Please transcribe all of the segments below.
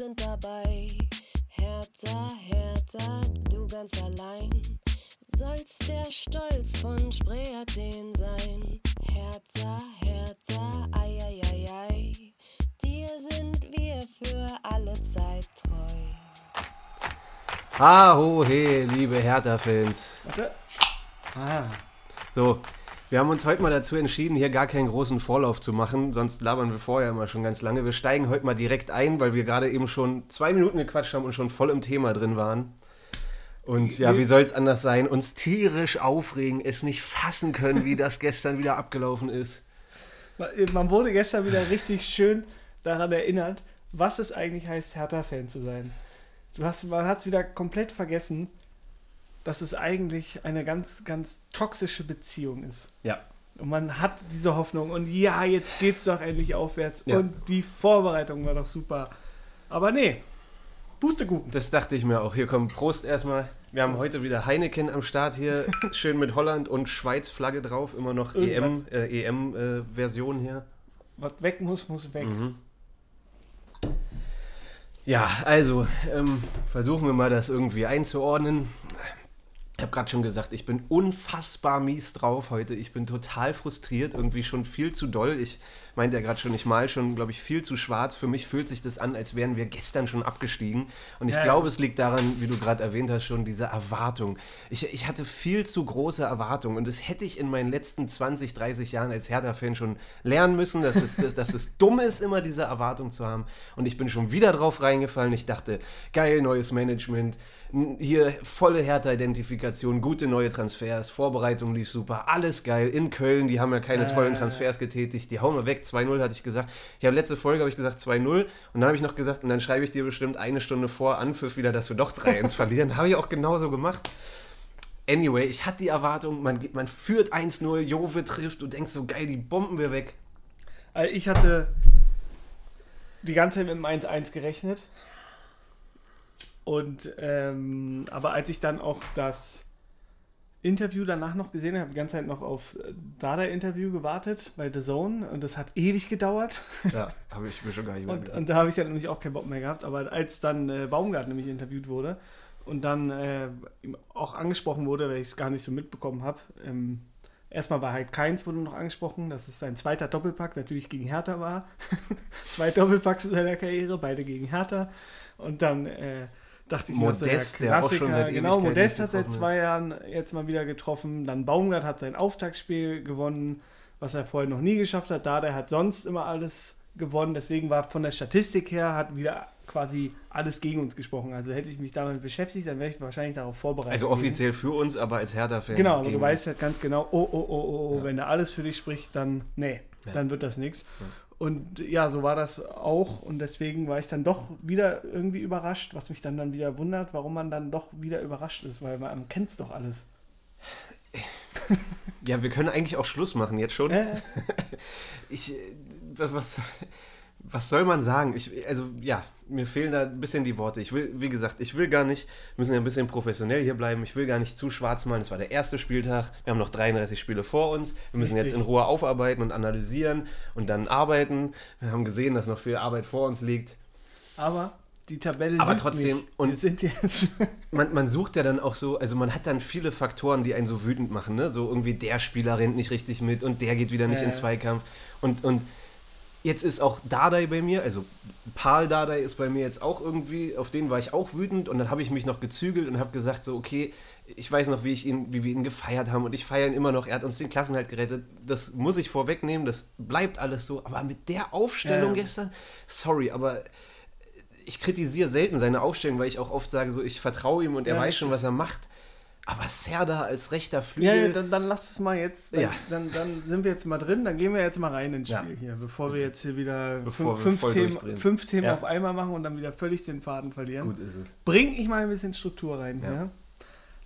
sind dabei. Hertha, Hertha, du ganz allein. Sollst der Stolz von Spree Athen sein. Hertha, Hertha, ei, ei, ei, ei. Dir sind wir für alle Zeit treu. Ha, ho, he, liebe Hertha-Fans. Ah. So, wir haben uns heute mal dazu entschieden, hier gar keinen großen Vorlauf zu machen, sonst labern wir vorher immer schon ganz lange. Wir steigen heute mal direkt ein, weil wir gerade eben schon zwei Minuten gequatscht haben und schon voll im Thema drin waren. Und ja, wie soll es anders sein? Uns tierisch aufregen, es nicht fassen können, wie das gestern wieder abgelaufen ist. Man wurde gestern wieder richtig schön daran erinnert, was es eigentlich heißt, Hertha-Fan zu sein. Du hast, man hat es wieder komplett vergessen, dass es eigentlich eine ganz, ganz toxische Beziehung ist. Ja. Und man hat diese Hoffnung und ja, jetzt geht's doch endlich aufwärts. Ja. Und die Vorbereitung war doch super. Aber nee, Pustekuchen. Das dachte ich mir auch. Hier kommt Prost erstmal. Wir haben heute wieder Heineken am Start hier. Schön mit Holland und Schweiz Flagge drauf. Immer noch EM, Irgendwas. äh, EM-Version hier. Was weg muss, muss weg. Mhm. Ja, also ähm, versuchen wir mal das irgendwie einzuordnen. Ich habe gerade schon gesagt, ich bin unfassbar mies drauf heute. Ich bin total frustriert, irgendwie schon viel zu doll. Ich meinte ja gerade schon, ich mal schon, glaube ich, viel zu schwarz. Für mich fühlt sich das an, als wären wir gestern schon abgestiegen. Und ich Ja, ja. glaube, es liegt daran, wie du gerade erwähnt hast, schon diese Erwartung. Ich, ich hatte viel zu große Erwartungen und das hätte ich in meinen letzten 20, 30 Jahren als Hertha-Fan schon lernen müssen, dass es, dass, dass es dumm ist, immer diese Erwartung zu haben. Und ich bin schon wieder drauf reingefallen. Ich dachte, geil, neues Management, hier volle Hertha-Identifikation, gute neue Transfers, Vorbereitung lief super, alles geil. In Köln, die haben ja keine Äh. tollen Transfers getätigt, die hauen wir weg. 2-0 hatte ich gesagt. Ich habe letzte Folge habe ich gesagt 2-0 und dann habe ich noch gesagt, und dann schreibe ich dir bestimmt eine Stunde vor Anpfiff wieder, dass wir doch 3-1 verlieren. Habe ich auch genauso gemacht. Anyway, ich hatte die Erwartung, man, man führt 1-0, Jove trifft, du denkst so geil, die bomben wir weg. Also ich hatte die ganze Zeit mit dem 1-1 gerechnet. Und ähm, aber als ich dann auch das Interview danach noch gesehen habe, habe ich die ganze Zeit noch auf äh, Dada-Interview gewartet bei The Zone und das hat ewig gedauert. Ja, habe ich mir schon gar nicht mehr Und, und da habe ich ja nämlich auch keinen Bock mehr gehabt. Aber als dann äh, Baumgart nämlich interviewt wurde und dann äh, ihm auch angesprochen wurde, weil ich es gar nicht so mitbekommen habe, ähm, erstmal war halt Keins wurde noch angesprochen, dass es sein zweiter Doppelpack natürlich gegen Hertha war. Zwei Doppelpacks in seiner Karriere, beide gegen Hertha. Und dann äh, dachte ich Modest, ja, der auch schon Klassiker, seit Genau, Modest hat seit zwei Jahren jetzt mal wieder getroffen. Dann Baumgart hat sein Auftaktspiel gewonnen, was er vorher noch nie geschafft hat. Da der hat sonst immer alles gewonnen. Deswegen war von der Statistik her hat wieder quasi alles gegen uns gesprochen. Also hätte ich mich damit beschäftigt, dann wäre ich wahrscheinlich darauf vorbereitet. Also gewesen. offiziell für uns, aber als Hertha-Fan. Genau, aber du weißt halt ganz genau, oh, oh, oh, oh, oh, Ja. wenn er alles für dich spricht, dann, nee, Ja. dann wird das nichts. Ja. Und ja, so war das auch und deswegen war ich dann doch wieder irgendwie überrascht, was mich dann dann wieder wundert, warum man dann doch wieder überrascht ist, weil man kennt es doch alles. Ja, wir können eigentlich auch Schluss machen jetzt schon. Äh, Ich, was, was, was soll man sagen? Ich, also, ja, mir fehlen da ein bisschen die Worte. Ich will, wie gesagt, ich will gar nicht, wir müssen ja ein bisschen professionell hier bleiben. Ich will gar nicht zu schwarz malen. Es war der erste Spieltag. Wir haben noch 33 Spiele vor uns. Wir müssen Richtig. jetzt in Ruhe aufarbeiten und analysieren und dann arbeiten. Wir haben gesehen, dass noch viel Arbeit vor uns liegt. aber die Tabelle Aber trotzdem, nicht. und- wir sind jetzt Man, man sucht ja dann auch so, also man hat dann viele Faktoren, die einen so wütend machen, ne? So irgendwie der Spieler rennt nicht richtig mit und der geht wieder nicht Ja, in. Zweikampf. Und, und jetzt ist auch Dardai bei mir, also Paul Dardai ist bei mir jetzt auch irgendwie, auf den war ich auch wütend und dann habe ich mich noch gezügelt und habe gesagt, so okay, ich weiß noch, wie, ich ihn, wie wir ihn gefeiert haben und ich feiere ihn immer noch, er hat uns den Klassenhalt gerettet, das muss ich vorwegnehmen, das bleibt alles so, aber mit der Aufstellung Ja. gestern, sorry, aber ich kritisiere selten seine Aufstellung, weil ich auch oft sage, so ich vertraue ihm und er Ja, weiß schon, was er macht. Aber Serda als rechter Ja, Flügel. ja dann, dann lass es mal jetzt. Dann, Ja. dann, dann sind wir jetzt mal drin, dann gehen wir jetzt mal rein ins Ja. Spiel hier, bevor wir jetzt hier wieder Bevor fünf, fünf, Themen, fünf Themen Ja. auf einmal machen und dann wieder völlig den Faden verlieren. Gut ist es. Bring ich mal ein bisschen Struktur rein Ja. hier.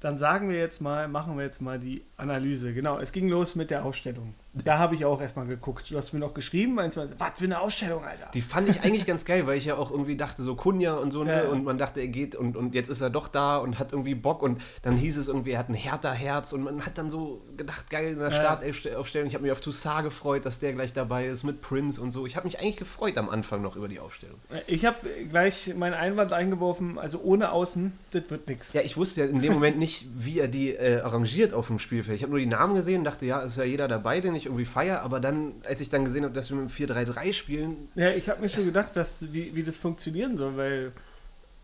Dann sagen wir jetzt mal, machen wir jetzt mal die Analyse. Genau, es ging los mit der Aufstellung. Da habe ich auch erstmal geguckt. Du hast mir noch geschrieben, meinst du, was für eine Ausstellung, Alter. Die fand ich eigentlich ganz geil, weil ich ja auch irgendwie dachte, so Kunja und so, ne? Ja. Und man dachte, er geht und, und jetzt ist er doch da und hat irgendwie Bock. Und dann hieß es irgendwie, er hat ein härter Herz und man hat dann so gedacht, geil in der Ja. Startaufstellung. Ich habe mich auf Toussaint gefreut, dass der gleich dabei ist mit Prince und so. Ich habe mich eigentlich gefreut am Anfang noch über die Aufstellung. Ich habe gleich meinen Einwand eingeworfen, also ohne Außen, das wird nichts. Ja, ich wusste ja in dem Moment nicht, wie er die äh, arrangiert auf dem Spielfeld. Ich habe nur die Namen gesehen und dachte, ja, ist ja jeder dabei, den ich irgendwie feiere. Aber dann, als ich dann gesehen habe, dass wir mit dem 4-3-3 spielen, Ja, ich habe mir schon gedacht, dass, wie, wie das funktionieren soll, weil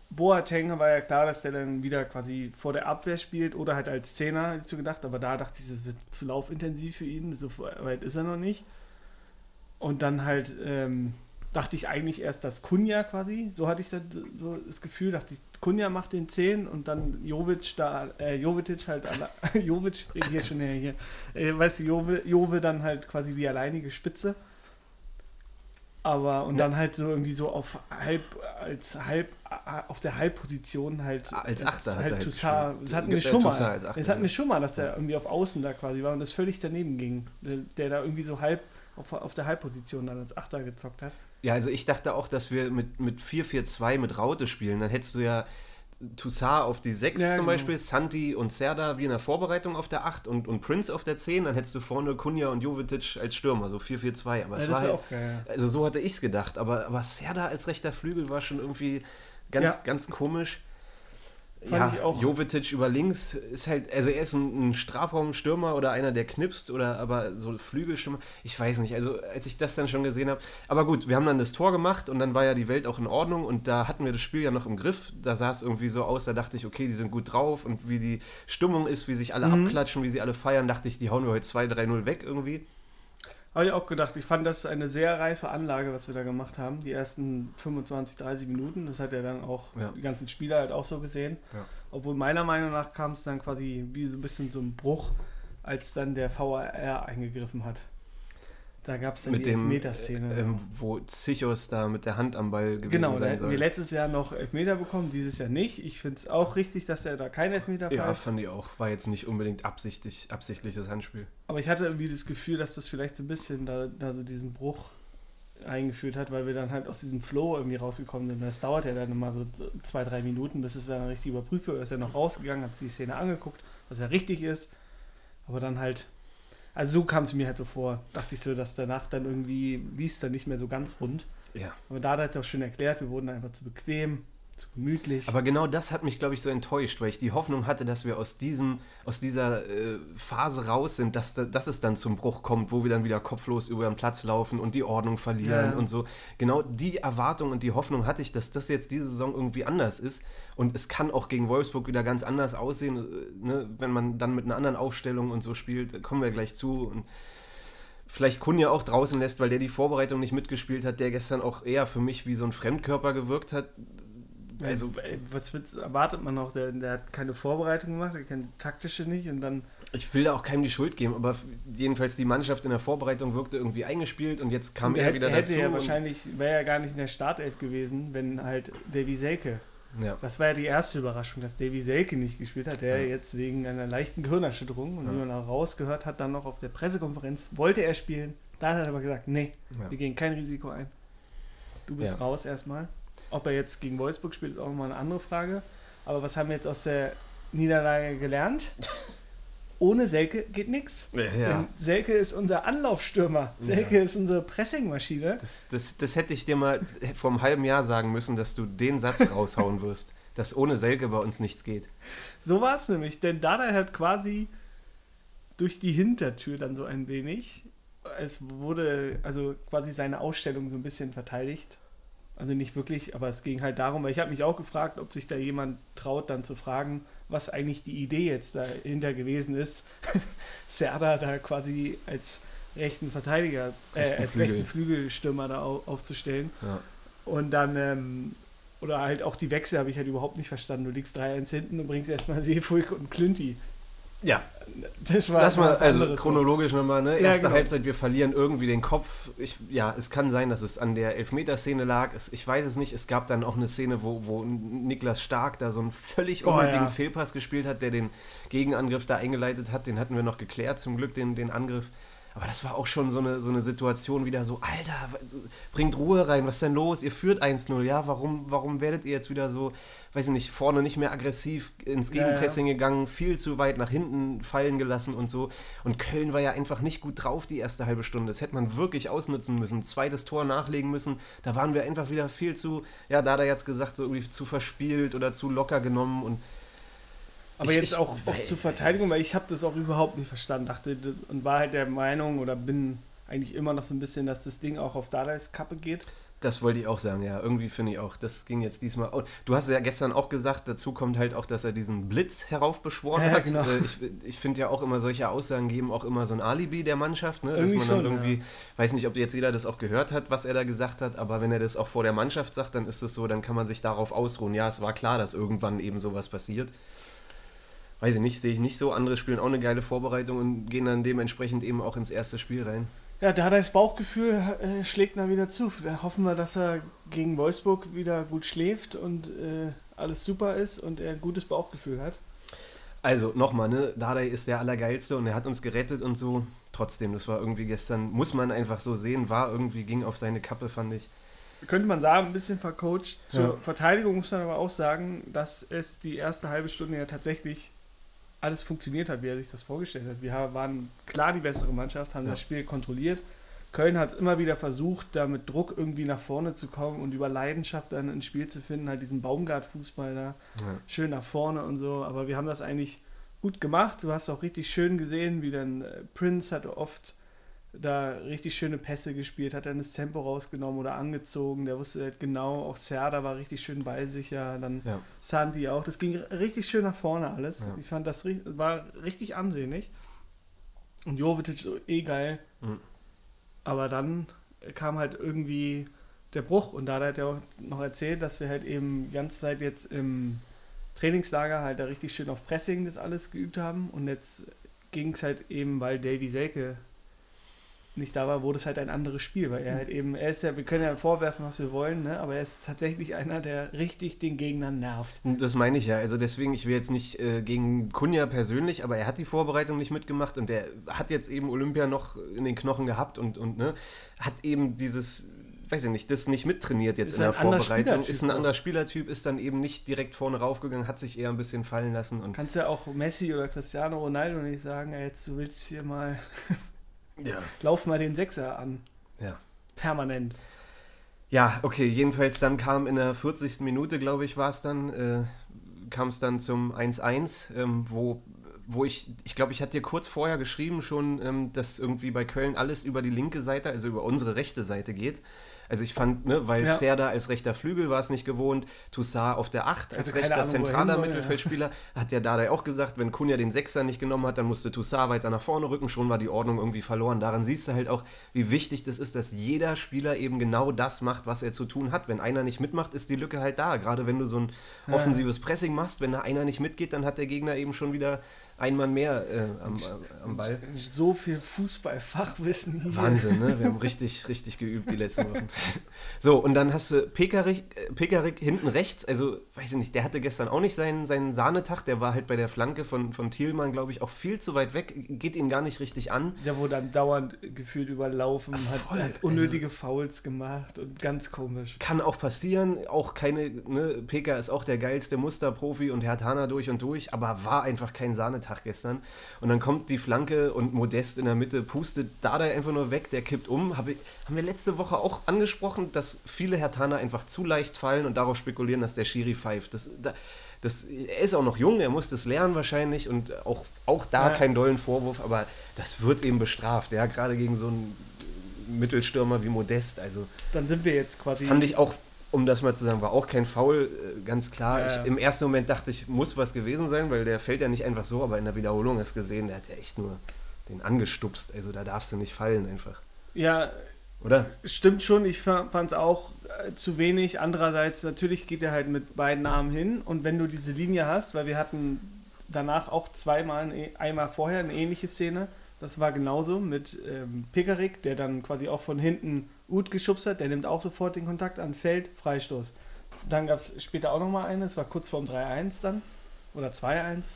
Boateng war ja klar, dass der dann wieder quasi vor der Abwehr spielt oder halt als Zehner, hätte ich so gedacht. Aber da dachte ich, das wird zu laufintensiv für ihn, so weit ist er noch nicht. Und dann halt ähm, dachte ich eigentlich erst, dass Kunja quasi, so hatte ich das, so das Gefühl, dachte ich, Kunja macht den 10 und dann Jovic da, äh, Jovetic halt, alle, Jovic, hier schon her, hier, äh, weißt du, Jove, Jove dann halt quasi die alleinige Spitze. Aber und Ja. dann halt so irgendwie so auf halb, als halb, äh, auf der Halbposition halt. Als Achter er halt es hat mir äh, Schummer. Toussaint als Achter, Es hat mir ja. Schummer, dass der irgendwie auf Außen da quasi war und das völlig daneben ging. Der, der da irgendwie so halb auf, auf der Halbposition dann als Achter gezockt hat. Ja, also ich dachte auch, dass wir mit, mit 4-4-2 mit Raute spielen. Dann hättest du ja Toussaint auf die 6 Ja, zum genau. Beispiel, Santi und Serda wie in der Vorbereitung auf der 8 und, und Prince auf der 10. Dann hättest du vorne Kunja und Jovetic als Stürmer, so 4-4-2. Aber es Ja, war das halt, auch geil. also so hatte ich es gedacht. Aber, aber Serda als rechter Flügel war schon irgendwie ganz, ganz komisch. Fand ja, ich auch. Jovetic über links ist halt, also er ist ein, ein Strafraumstürmer oder einer, der knipst oder aber so Flügelstürmer. Ich weiß nicht, also als ich das dann schon gesehen habe. Aber gut, wir haben dann das Tor gemacht und dann war ja die Welt auch in Ordnung und da hatten wir das Spiel ja noch im Griff. Da sah es irgendwie so aus, da dachte ich, okay, die sind gut drauf und wie die Stimmung ist, wie sich alle Mhm. abklatschen, wie sie alle feiern, dachte ich, die hauen wir heute 2-3-0 weg irgendwie. Habe ich auch gedacht. Ich fand das eine sehr reife Anlage, was wir da gemacht haben. Die ersten 25, 30 Minuten. Das hat ja dann auch Ja. die ganzen Spieler halt auch so gesehen. Ja. Obwohl meiner Meinung nach kam es dann quasi wie so ein bisschen so ein Bruch, als dann der VAR eingegriffen hat. Da gab es dann Mit die dem, Elfmeterszene. äh, ähm, wo Zichos da mit der Hand am Ball gewesen Genau, da sein soll. letztes Jahr noch Elfmeter bekommen, dieses Jahr nicht. Ich finde es auch richtig, dass er da keinen Elfmeter Ja, pfeift. fand ich auch. War jetzt nicht unbedingt absichtlich, absichtliches Handspiel. Aber ich hatte irgendwie das Gefühl, dass das vielleicht so ein bisschen da, da so diesen Bruch eingeführt hat, weil wir dann halt aus diesem Flow irgendwie rausgekommen sind. Das dauert ja dann immer so zwei, drei Minuten, bis es dann richtig überprüft wird. Er ist ja noch rausgegangen, hat sich die Szene angeguckt, was ja richtig ist. Aber dann halt, also so kam es mir halt so vor, dachte ich so, dass danach dann irgendwie lief es dann nicht mehr so ganz rund. Ja. Aber da hat er es auch schön erklärt, wir wurden einfach zu bequem, zu gemütlich. Aber genau das hat mich, glaube ich, so enttäuscht, weil ich die Hoffnung hatte, dass wir aus, diesem, aus dieser äh, Phase raus sind, dass, da, dass es dann zum Bruch kommt, wo wir dann wieder kopflos über den Platz laufen und die Ordnung verlieren Ja. und so. Genau die Erwartung und die Hoffnung hatte ich, dass das jetzt diese Saison irgendwie anders ist. Und es kann auch gegen Wolfsburg wieder ganz anders aussehen, äh, ne? wenn man dann mit einer anderen Aufstellung und so spielt. Kommen wir gleich zu. Und vielleicht Kunja auch draußen lässt, weil der die Vorbereitung nicht mitgespielt hat, der gestern auch eher für mich wie so ein Fremdkörper gewirkt hat. Also, Ey, was wird's- erwartet man noch? Der, der hat keine Vorbereitung gemacht, der kennt taktische nicht und dann Ich will da auch keinem die Schuld geben, aber jedenfalls die Mannschaft in der Vorbereitung wirkte irgendwie eingespielt und jetzt kam Und er er wieder er hätte dazu. ja wahrscheinlich, wäre ja gar nicht in der Startelf gewesen, wenn halt Davy Selke. ja. Das war ja die erste Überraschung, dass Davy Selke nicht gespielt hat, der Ja. jetzt wegen einer leichten Gehirnerschütterung und wie man auch rausgehört hat, dann noch auf der Pressekonferenz, wollte er spielen. Da hat er aber gesagt, nee, wir gehen kein Risiko ein. Du bist raus erstmal. Ob er jetzt gegen Wolfsburg spielt, ist auch nochmal eine andere Frage. Aber was haben wir jetzt aus der Niederlage gelernt? Ohne Selke geht nichts. Ja. Selke ist unser Anlaufstürmer. Selke ist unsere Pressingmaschine. Das, das, das hätte ich dir mal vor einem halben Jahr sagen müssen, dass du den Satz raushauen wirst, dass ohne Selke bei uns nichts geht. So war es nämlich, denn Dada hat quasi durch die Hintertür dann so ein wenig, es wurde also quasi seine Ausstellung so ein bisschen verteidigt. Also nicht wirklich, aber es ging halt darum, weil ich habe mich auch gefragt, ob sich da jemand traut, dann zu fragen, was eigentlich die Idee jetzt dahinter gewesen ist, Serda da quasi als rechten Verteidiger, äh, Rechten als Flügel. rechten Flügelstürmer da au aufzustellen. Ja. Und dann, ähm, oder halt auch die Wechsel habe ich halt überhaupt nicht verstanden. Du liegst 3-1 hinten und bringst erstmal Seefuig und Klünti. Ja, Das war lass mal, also chronologisch nochmal, ne? Ja, Erste genau. Halbzeit, wir verlieren irgendwie den Kopf. Ich, ja, es kann sein, dass es an der Elfmeterszene lag. Es, ich weiß es nicht. Es gab dann auch eine Szene, wo, wo Niklas Stark da so einen völlig Oh, unnötigen ja. Fehlpass gespielt hat, der den Gegenangriff da eingeleitet hat. Den hatten wir noch geklärt, zum Glück, den, den Angriff. Aber das war auch schon so eine, so eine Situation wieder so, Alter, bringt Ruhe rein, was ist denn los? Ihr führt 1-0, ja, warum, warum werdet ihr jetzt wieder so, weiß ich nicht, vorne nicht mehr aggressiv ins Gegenpressing ja, ja. gegangen, viel zu weit nach hinten fallen gelassen und so. Und Köln war ja einfach nicht gut drauf die erste halbe Stunde. Das hätte man wirklich ausnutzen müssen, zweites Tor nachlegen müssen. Da waren wir einfach wieder viel zu, ja, da hat er jetzt gesagt, so irgendwie zu verspielt oder zu locker genommen und aber ich, jetzt auch, ich, auch zur Verteidigung, weil ich habe das auch überhaupt nicht verstanden. Dachte und war halt der Meinung oder bin eigentlich immer noch so ein bisschen, dass das Ding auch auf Dardais Kappe geht. Das wollte ich auch sagen, ja. Irgendwie finde ich auch. Das ging jetzt diesmal. Oh, du hast ja gestern auch gesagt, dazu kommt halt auch, dass er diesen Blitz heraufbeschworen ja, hat. Genau. Äh, ich, ich finde ja auch immer, solche Aussagen geben auch immer so ein Alibi der Mannschaft, ne? Dass man dann schon, irgendwie, ja. weiß nicht, ob jetzt jeder das auch gehört hat, was er da gesagt hat, aber wenn er das auch vor der Mannschaft sagt, dann ist es so, dann kann man sich darauf ausruhen. Ja, es war klar, dass irgendwann eben sowas passiert weiß ich nicht, sehe ich nicht so. Andere spielen auch eine geile Vorbereitung und gehen dann dementsprechend eben auch ins erste Spiel rein. Ja, da hat er das Bauchgefühl, äh, schlägt mal wieder zu. Da hoffen wir, dass er gegen Wolfsburg wieder gut schläft und äh, alles super ist und er ein gutes Bauchgefühl hat. Also nochmal, ne, Dardai ist der Allergeilste und er hat uns gerettet und so. Trotzdem, das war irgendwie gestern, muss man einfach so sehen, war irgendwie, ging auf seine Kappe, fand ich. Könnte man sagen, ein bisschen vercoacht. Zur ja. Verteidigung muss man aber auch sagen, dass es die erste halbe Stunde ja tatsächlich alles funktioniert hat, wie er sich das vorgestellt hat. Wir waren klar die bessere Mannschaft, haben ja. das Spiel kontrolliert. Köln hat immer wieder versucht, da mit Druck irgendwie nach vorne zu kommen und über Leidenschaft dann ins Spiel zu finden, halt diesen Baumgart-Fußball da, ja. schön nach vorne und so. Aber wir haben das eigentlich gut gemacht. Du hast auch richtig schön gesehen, wie dann äh, Prince hat oft da richtig schöne Pässe gespielt, hat dann das Tempo rausgenommen oder angezogen. Der wusste halt genau, auch Serda war richtig schön bei sich, ja, dann ja. Santi auch. Das ging richtig schön nach vorne alles. Ja. Ich fand das war richtig ansehnlich. Und Jovetic eh geil. Mhm. Aber dann kam halt irgendwie der Bruch und da hat er auch noch erzählt, dass wir halt eben die ganze Zeit jetzt im Trainingslager halt da richtig schön auf Pressing das alles geübt haben und jetzt ging es halt eben, weil Davy Selke nicht da war, wurde es halt ein anderes Spiel, weil er halt eben, er ist ja, wir können ja vorwerfen, was wir wollen, ne? aber er ist tatsächlich einer, der richtig den Gegnern nervt. Das meine ich ja, also deswegen, ich will jetzt nicht äh, gegen Kunja persönlich, aber er hat die Vorbereitung nicht mitgemacht und der hat jetzt eben Olympia noch in den Knochen gehabt und, und ne, hat eben dieses, weiß ich nicht, das nicht mittrainiert jetzt ist in der Vorbereitung. Ist ein anderer Spielertyp, ist dann eben nicht direkt vorne raufgegangen, hat sich eher ein bisschen fallen lassen. Und Kannst ja auch Messi oder Cristiano Ronaldo nicht sagen, jetzt du willst hier mal ja. Lauf mal den Sechser an. Ja. Permanent. Ja, okay, jedenfalls dann kam in der 40. Minute, glaube ich, war es dann, äh, kam es dann zum 1-1, ähm, wo, wo ich, ich glaube, ich hatte dir kurz vorher geschrieben schon, ähm, dass irgendwie bei Köln alles über die linke Seite, also über unsere rechte Seite geht. Also ich fand, ne, weil ja. Serda als rechter Flügel war es nicht gewohnt, Toussaint auf der 8 als rechter Ahnung, zentraler Mittelfeldspieler, ja. hat ja Dada auch gesagt, wenn Kunja den Sechser nicht genommen hat, dann musste Toussaint weiter nach vorne rücken, schon war die Ordnung irgendwie verloren. Daran siehst du halt auch, wie wichtig das ist, dass jeder Spieler eben genau das macht, was er zu tun hat. Wenn einer nicht mitmacht, ist die Lücke halt da. Gerade wenn du so ein offensives Pressing machst, wenn da einer nicht mitgeht, dann hat der Gegner eben schon wieder ein Mann mehr äh, am, äh, am Ball. So viel Fußballfachwissen hier. Wahnsinn, ne? Wir haben richtig, richtig geübt die letzten Wochen. so, und dann hast du Pekarik, äh, Pekarik hinten rechts, also weiß ich nicht, der hatte gestern auch nicht seinen, seinen Sahnetag, der war halt bei der Flanke von, von Thielmann, glaube ich, auch viel zu weit weg, geht ihn gar nicht richtig an. Der wurde dann dauernd gefühlt überlaufen, Ach, hat, hat, unnötige also, Fouls gemacht und ganz komisch. Kann auch passieren, auch keine, ne, Peka ist auch der geilste Musterprofi und Herr Tana durch und durch, aber war einfach kein Sahnetag Tag gestern. Und dann kommt die Flanke und Modest in der Mitte pustet Dada einfach nur weg, der kippt um. Hab ich, haben wir letzte Woche auch angesprochen, dass viele Hertaner einfach zu leicht fallen und darauf spekulieren, dass der Schiri pfeift. Das, das, er ist auch noch jung, er muss das lernen wahrscheinlich und auch, auch da ja. kein dollen Vorwurf, aber das wird eben bestraft. Ja, gerade gegen so einen Mittelstürmer wie Modest. Also, dann sind wir jetzt quasi. Fand ich auch um das mal zu sagen, war auch kein Foul, äh, ganz klar. Ja, ja. Ich, Im ersten Moment dachte ich, muss was gewesen sein, weil der fällt ja nicht einfach so, aber in der Wiederholung du gesehen, der hat ja echt nur den angestupst. Also da darfst du nicht fallen einfach. Ja, oder? Stimmt schon, ich fand es auch äh, zu wenig. Andererseits, natürlich geht er halt mit beiden Armen hin und wenn du diese Linie hast, weil wir hatten danach auch zweimal, einmal vorher eine ähnliche Szene, das war genauso mit ähm, Pickerick, der dann quasi auch von hinten Uth geschubst hat, der nimmt auch sofort den Kontakt an, Feld, Freistoß. Dann gab es später auch nochmal eine, es war kurz vorm 3-1 dann, oder 2-1.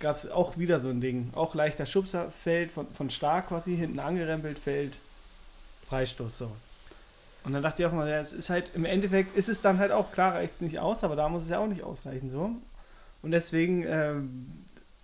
gab es auch wieder so ein Ding. Auch leichter Schubser, Feld von, von Stark quasi, hinten angerempelt, Feld, Freistoß, so. Und dann dachte ich auch mal, ja, es ist halt, im Endeffekt ist es dann halt auch, klar reicht es nicht aus, aber da muss es ja auch nicht ausreichen, so. Und deswegen, ähm,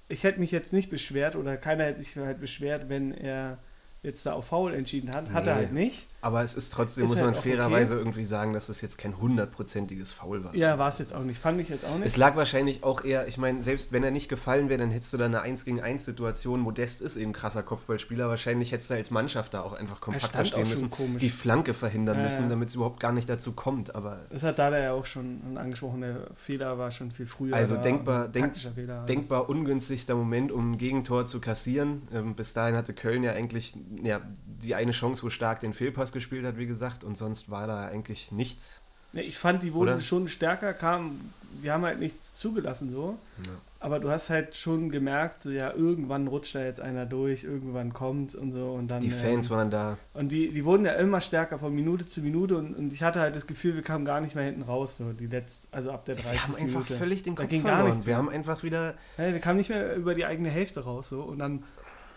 ich hätte mich jetzt nicht beschwert oder keiner hätte sich halt beschwert, wenn er jetzt da auf Foul entschieden hat. Hat er Nee. halt nicht. Aber es ist trotzdem, Ist muss halt man fairerweise irgendwie sagen, dass es jetzt kein hundertprozentiges Foul war. Ja, war es jetzt auch nicht. Fand ich jetzt auch nicht. Es lag wahrscheinlich auch eher, ich meine, selbst wenn er nicht gefallen wäre, dann hättest du da eine 1 gegen 1 Situation. Modest ist eben krasser Kopfballspieler. Wahrscheinlich hättest du als Mannschaft da auch einfach kompakter stehen müssen, komisch. die Flanke verhindern Ja, müssen, damit es überhaupt gar nicht dazu kommt. Aber Das hat Dada ja auch schon angesprochen, der Fehler war schon viel früher. Also da, denkbar- denk- Fehler. denkbar ungünstigster Moment, um ein Gegentor zu kassieren. Ähm, bis dahin hatte Köln ja eigentlich ja, die eine Chance, wo Stark den Fehlpass gespielt hat, wie gesagt. Und sonst war da eigentlich nichts. Ja, ich fand, die wurden Oder? schon stärker, kam, wir haben halt nichts zugelassen so. Ja. Aber du hast halt schon gemerkt, so, ja, irgendwann rutscht da jetzt einer durch, irgendwann kommt und so und dann. Die Fans ähm, waren da. Und die, die wurden ja immer stärker von Minute zu Minute und, und ich hatte halt das Gefühl, wir kamen gar nicht mehr hinten raus, so die letzte, also ab der 30. Wir haben einfach Minute. völlig den Da Kopf verloren. Wir haben einfach wieder Ja, wir kamen nicht mehr über die eigene Hälfte raus so und dann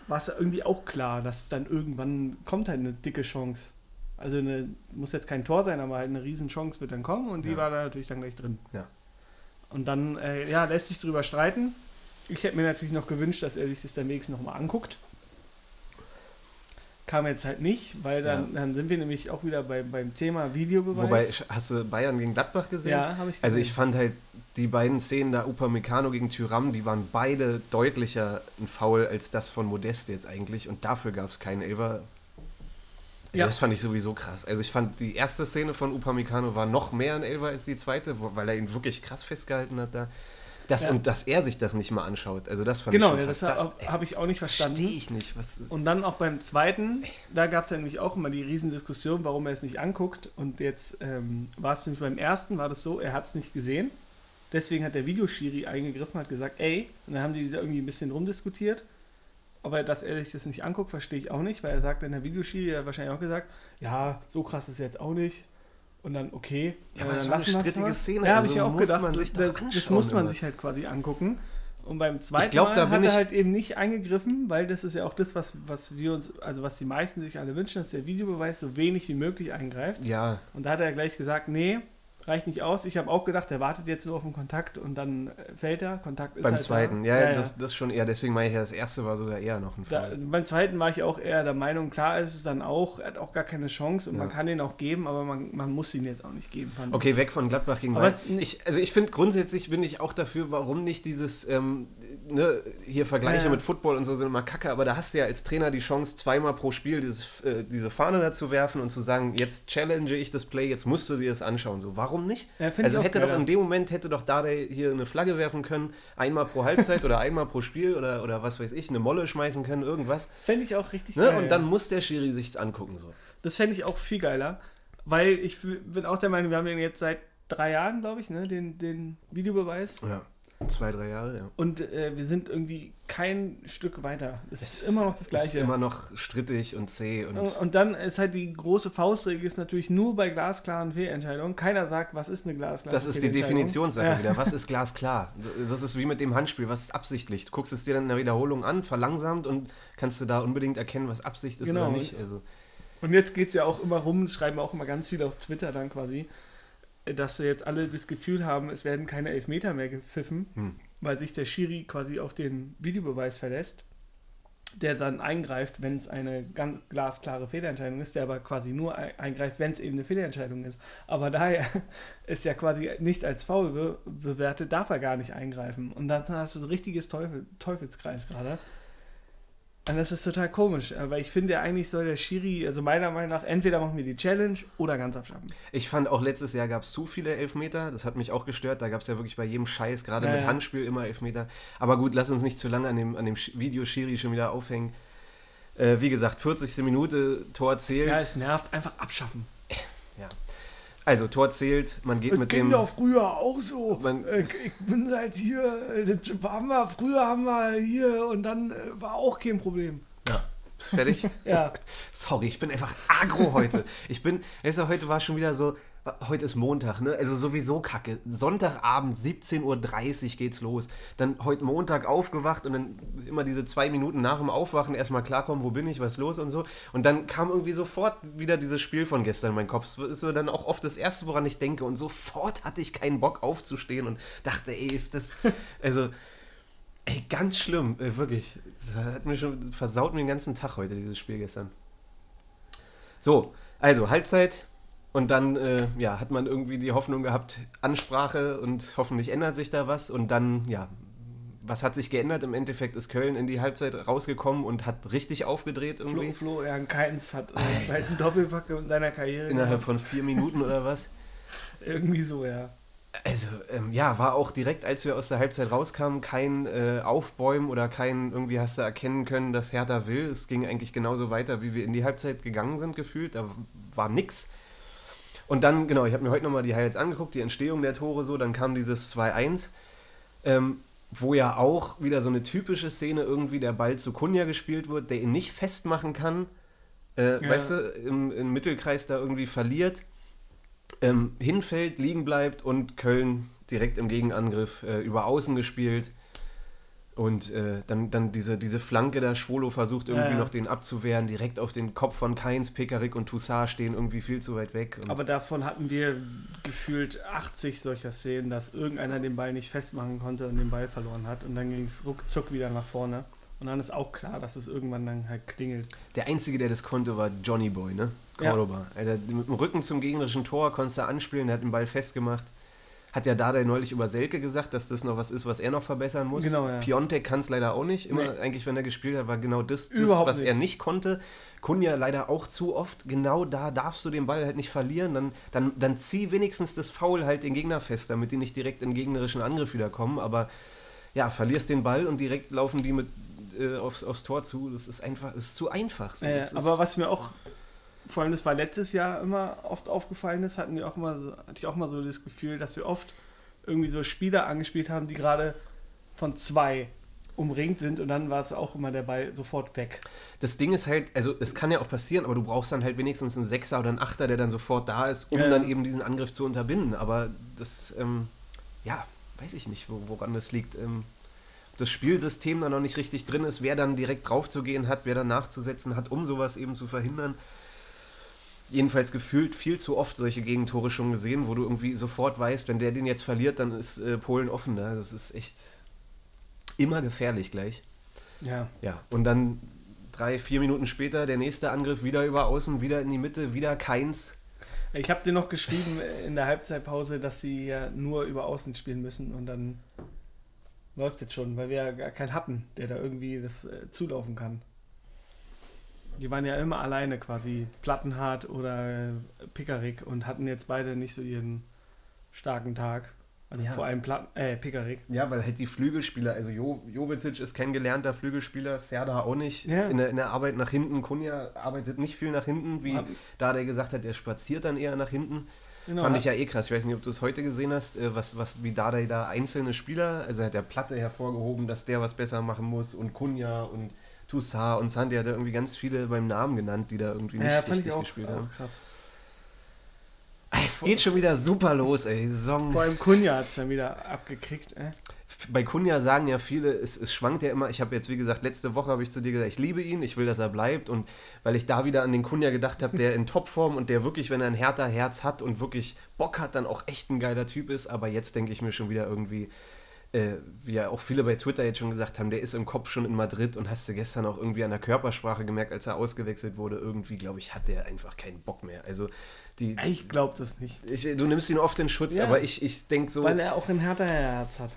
war es irgendwie auch klar, dass dann irgendwann kommt halt eine dicke Chance. Also eine, muss jetzt kein Tor sein, aber halt eine riesen Chance wird dann kommen und die Ja. war da natürlich dann gleich drin. Ja. Und dann, äh, ja, lässt sich drüber streiten. Ich hätte mir natürlich noch gewünscht, dass er sich das dann wenigstens nochmal anguckt. Kam jetzt halt nicht, weil dann, dann sind wir nämlich auch wieder bei, beim Thema Videobeweis. Wobei, hast du Bayern gegen Gladbach gesehen? ja, habe ich Also ich gesehen. fand halt die beiden Szenen da, Upamecano gegen Tyram, die waren beide deutlicher ein Foul als das von Modest jetzt eigentlich und dafür gab es keinen Elfer. Ja. Das fand ich sowieso krass. Also ich fand die erste Szene von Upamecano war noch mehr ein Elfer als die zweite, weil er ihn wirklich krass festgehalten hat da. Das, Ja. Und dass er sich das nicht mal anschaut, also das fand Genau, ich schon das krass. habe ich auch nicht verstanden. Verstehe ich nicht. Was, Und dann auch beim zweiten, da gab es ja nämlich auch immer die Riesendiskussion, warum er es nicht anguckt. Und jetzt ähm, war es nämlich beim ersten, war das so, er hat es nicht gesehen. Deswegen hat der Videoschiri eingegriffen, hat gesagt, ey, und dann haben die da irgendwie ein bisschen rumdiskutiert. Aber dass er sich das nicht anguckt, verstehe ich auch nicht, weil er sagt dann der Videoschiri, der hat wahrscheinlich auch gesagt, ja, so krass ist es jetzt auch nicht. Und dann, okay. Ja, aber äh, das dann war eine strittige. Szene, Ja, habe also ich ja auch gedacht, man sich das, das muss man immer. sich halt quasi angucken. Und beim zweiten glaub, Mal hat er halt eben nicht eingegriffen, weil das ist ja auch das, was, was wir uns, also was die meisten sich alle wünschen, dass der Videobeweis so wenig wie möglich eingreift. ja, Und da hat er gleich gesagt, nee, reicht nicht aus. Ich habe auch gedacht, er wartet jetzt nur auf den Kontakt und dann äh, fällt er. Kontakt ist beim halt zweiten. Da. Ja, Das, das schon eher. Deswegen meine ich ja, das erste war sogar eher noch ein Da, Foul. beim zweiten war ich auch eher der Meinung, klar ist es dann auch, er hat auch gar keine Chance und Ja. man kann den auch geben, aber man, man muss ihn jetzt auch nicht geben. fand ich. Okay, weg von Gladbach gegen Bayern. Ich, also ich finde grundsätzlich bin ich auch dafür, warum nicht dieses, ähm, ne, hier Vergleiche Ja. mit Football und so sind immer kacke, aber da hast du ja als Trainer die Chance, zweimal pro Spiel dieses, äh, diese Fahne da zu werfen und zu sagen, jetzt challenge ich das Play, jetzt musst du dir das anschauen. So, warum nicht? Ja, also hätte geil, doch in dem Moment hätte doch da hier eine Flagge werfen können, einmal pro Halbzeit oder einmal pro Spiel oder, oder was weiß ich, eine Molle schmeißen können, irgendwas. Fände ich auch richtig Ne? geil. Und dann muss der Schiri sich's angucken. So. Das fände ich auch viel geiler, weil ich bin auch der Meinung, wir haben den jetzt seit drei Jahren, glaube ich, ne, den, den Videobeweis. Ja. Zwei, drei Jahre, ja. Und äh, wir sind irgendwie kein Stück weiter. Es ist immer noch das Gleiche. Ist immer noch strittig und zäh und. und, und dann ist halt die große Faustregel ist natürlich nur bei glasklaren Fehlentscheidungen. Keiner sagt, was ist eine glasklare Das ist die. Definitionssache Ja. wieder. Was ist glasklar? Das ist wie mit dem Handspiel. Was ist absichtlich? Du guckst es dir dann in der Wiederholung an, verlangsamt und kannst du da unbedingt erkennen, was Absicht ist Genau. oder nicht. Also, Und jetzt geht es ja auch immer rum, schreiben auch immer ganz viele auf Twitter dann quasi, dass sie jetzt alle das Gefühl haben, es werden keine Elfmeter mehr gepfiffen, Hm. weil sich der Schiri quasi auf den Videobeweis verlässt, der dann eingreift, wenn es eine ganz glasklare Fehlentscheidung ist, der aber quasi nur ei- eingreift, wenn es eben eine Fehlentscheidung ist. Aber daher ist ja quasi nicht als faul be bewertet, darf er gar nicht eingreifen. Und dann hast du so ein richtiges Teufel Teufelskreis gerade. Und das ist total komisch, aber ich finde eigentlich soll der Schiri, also meiner Meinung nach, entweder machen wir die Challenge oder ganz abschaffen. ich fand auch letztes Jahr gab es zu viele Elfmeter. Das hat mich auch gestört. Da gab es ja wirklich bei jedem Scheiß, gerade Ja, mit ja. Handspiel, immer Elfmeter. Aber gut, lass uns nicht zu lange an dem, an dem Video Schiri schon wieder aufhängen. Äh, wie gesagt, 40. Minute, Tor zählt. Ja, es nervt, einfach abschaffen. also, Tor zählt. Man geht mit dem. früher auch so. Man- ich bin seit hier, das haben wir, früher haben wir hier und dann äh, war auch kein Problem. Ja. Bist fertig? Ja, Sorry, ich bin einfach agro heute. Ich bin, weißt du, heute war schon wieder so, heute ist Montag, ne? Also sowieso kacke. Sonntagabend, 17.30 Uhr geht's los. Dann heute Montag aufgewacht und dann immer diese zwei Minuten nach dem Aufwachen erstmal klarkommen, wo bin ich, was ist los und so. Und dann kam irgendwie sofort wieder dieses Spiel von gestern in meinen Kopf. Das ist so dann auch oft das Erste, woran ich denke. Und sofort hatte ich keinen Bock aufzustehen und dachte, ey, ist das. Also. Ey, ganz schlimm, äh, wirklich. Das hat mir schon versaut mir den ganzen Tag heute, dieses Spiel gestern. So, also Halbzeit, und dann äh, ja, hat man irgendwie die Hoffnung gehabt, Ansprache und hoffentlich ändert sich da was. Und dann, ja, was hat sich geändert? Im Endeffekt ist Köln in die Halbzeit rausgekommen und hat richtig aufgedreht irgendwie. Flo, Flo Jan Keins hat den zweiten Doppelpack in seiner Karriere. Innerhalb gehabt. von vier Minuten oder was? irgendwie so, ja. Also, ähm, ja, war auch direkt, als wir aus der Halbzeit rauskamen, kein äh, Aufbäumen oder kein, irgendwie hast du erkennen können, dass Hertha will. Es ging eigentlich genauso weiter, wie wir in die Halbzeit gegangen sind, gefühlt. Da war nix. Und dann, genau, ich habe mir heute nochmal die Highlights angeguckt, die Entstehung der Tore so, dann kam dieses 2-1, ähm, wo ja auch wieder so eine typische Szene irgendwie der Ball zu Kunja gespielt wird, der ihn nicht festmachen kann, äh, ja. weißt du, im, im, Mittelkreis da irgendwie verliert, ähm, hinfällt, liegen bleibt und Köln direkt im Gegenangriff äh, über Außen gespielt und äh, dann, dann diese, diese Flanke da, Schwolo versucht irgendwie ja, ja. noch den abzuwehren, direkt auf den Kopf von Keins, Pekarik und Toussaint stehen irgendwie viel zu weit weg. Aber davon hatten wir gefühlt 80 solcher Szenen, dass irgendeiner den Ball nicht festmachen konnte und den Ball verloren hat. Und dann ging es ruckzuck wieder nach vorne. Und dann ist auch klar, dass es irgendwann dann halt klingelt. Der Einzige, der das konnte, war Johnny Boy, ne? Cordoba. Ja. Alter, mit dem Rücken zum gegnerischen Tor konntest du anspielen, der hat den Ball festgemacht. Hat ja Dada neulich über Selke gesagt, dass das noch was ist, was er noch verbessern muss. Genau, ja. Piontek kann es leider auch nicht. Immer nee. eigentlich, wenn er gespielt hat, war genau das, das was nicht. er nicht konnte. Kunja leider auch zu oft. Genau da darfst du den Ball halt nicht verlieren. Dann, dann, dann zieh wenigstens das Foul halt den Gegner fest, damit die nicht direkt in gegnerischen Angriff wieder kommen. Aber ja, verlierst den Ball und direkt laufen die mit äh, aufs, aufs Tor zu. Das ist einfach, das ist zu einfach. So. Äh, aber was mir auch vor allem das war letztes Jahr immer oft aufgefallen ist, hatten wir auch immer, hatte ich auch mal so das Gefühl, dass wir oft irgendwie so Spieler angespielt haben, die gerade von zwei umringt sind und dann war es auch immer der Ball sofort weg. Das Ding ist halt, also es kann ja auch passieren, aber du brauchst dann halt wenigstens einen Sechser oder einen Achter, der dann sofort da ist, um ja. dann eben diesen Angriff zu unterbinden. Aber das, ähm, ja, weiß ich nicht, woran das liegt. Ähm, ob das Spielsystem da noch nicht richtig drin ist, wer dann direkt drauf zu gehen hat, wer dann nachzusetzen hat, um sowas eben zu verhindern jedenfalls gefühlt viel zu oft solche Gegentore schon gesehen, wo du irgendwie sofort weißt, wenn der den jetzt verliert, dann ist äh, Polen offen. Ne? Das ist echt immer gefährlich gleich. Ja. Ja, und dann drei, vier Minuten später der nächste Angriff wieder über außen, wieder in die Mitte, wieder keins. Ich habe dir noch geschrieben in der Halbzeitpause, dass sie ja nur über außen spielen müssen und dann läuft jetzt schon, weil wir ja gar keinen hatten, der da irgendwie das äh, zulaufen kann. Die waren ja immer alleine quasi, Plattenhart oder Pickerick und hatten jetzt beide nicht so ihren starken Tag. Also ja. vor allem Platten, äh, Pickerick. Ja, weil halt die Flügelspieler, also jo, Jovetic ist kein gelernter Flügelspieler, Serda auch nicht. Ja. In, der, in der Arbeit nach hinten, Kunja arbeitet nicht viel nach hinten, wie da der gesagt hat, der spaziert dann eher nach hinten. Genau, Fand ich ja eh krass. Ich weiß nicht, ob du es heute gesehen hast, äh, was, was, wie Dardai da einzelne Spieler, also hat der Platte hervorgehoben, dass der was besser machen muss und Kunja und Toussaint und Sandy hat er irgendwie ganz viele beim Namen genannt, die da irgendwie nicht ja, richtig auch, gespielt haben. Krass. Es geht schon wieder super los, ey. Saison. Vor allem Kunja hat es dann wieder abgekriegt, ey. Bei Kunja sagen ja viele, es, es schwankt ja immer. Ich habe jetzt, wie gesagt, letzte Woche habe ich zu dir gesagt, ich liebe ihn, ich will, dass er bleibt. Und weil ich da wieder an den Kunja gedacht habe, der in Topform und der wirklich, wenn er ein härter Herz hat und wirklich Bock hat, dann auch echt ein geiler Typ ist. Aber jetzt denke ich mir schon wieder irgendwie, äh, wie ja auch viele bei Twitter jetzt schon gesagt haben, der ist im Kopf schon in Madrid und hast du gestern auch irgendwie an der Körpersprache gemerkt, als er ausgewechselt wurde, irgendwie, glaube ich, hat der einfach keinen Bock mehr. Also die, ich glaube das nicht. Ich, du nimmst ihn oft in Schutz, ja, aber ich, ich denke so. Weil er auch ein härter Herz hat.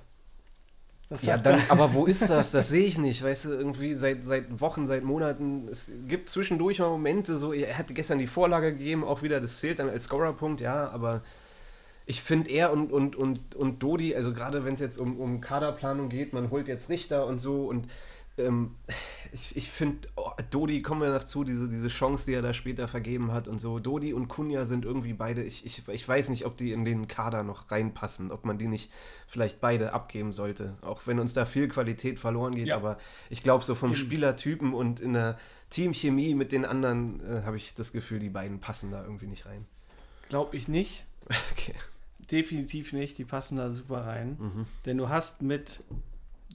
Das ja, dann, aber wo ist das? Das sehe ich nicht. Weißt du, irgendwie seit, seit Wochen, seit Monaten. Es gibt zwischendurch mal Momente, so, er hatte gestern die Vorlage gegeben, auch wieder, das zählt dann als Scorerpunkt, ja, aber ich finde er und, und, und, und Dodi, also gerade wenn es jetzt um, um Kaderplanung geht, man holt jetzt Richter und so und ähm, ich, ich finde, oh, Dodi, kommen wir noch zu, diese, diese Chance, die er da später vergeben hat und so. Dodi und Kunja sind irgendwie beide, ich, ich, ich weiß nicht, ob die in den Kader noch reinpassen, ob man die nicht vielleicht beide abgeben sollte. Auch wenn uns da viel Qualität verloren geht, ja. aber ich glaube, so vom Spielertypen und in der Teamchemie mit den anderen äh, habe ich das Gefühl, die beiden passen da irgendwie nicht rein. Glaube ich nicht Okay. Definitiv nicht, die passen da super rein. Mhm. Denn du hast mit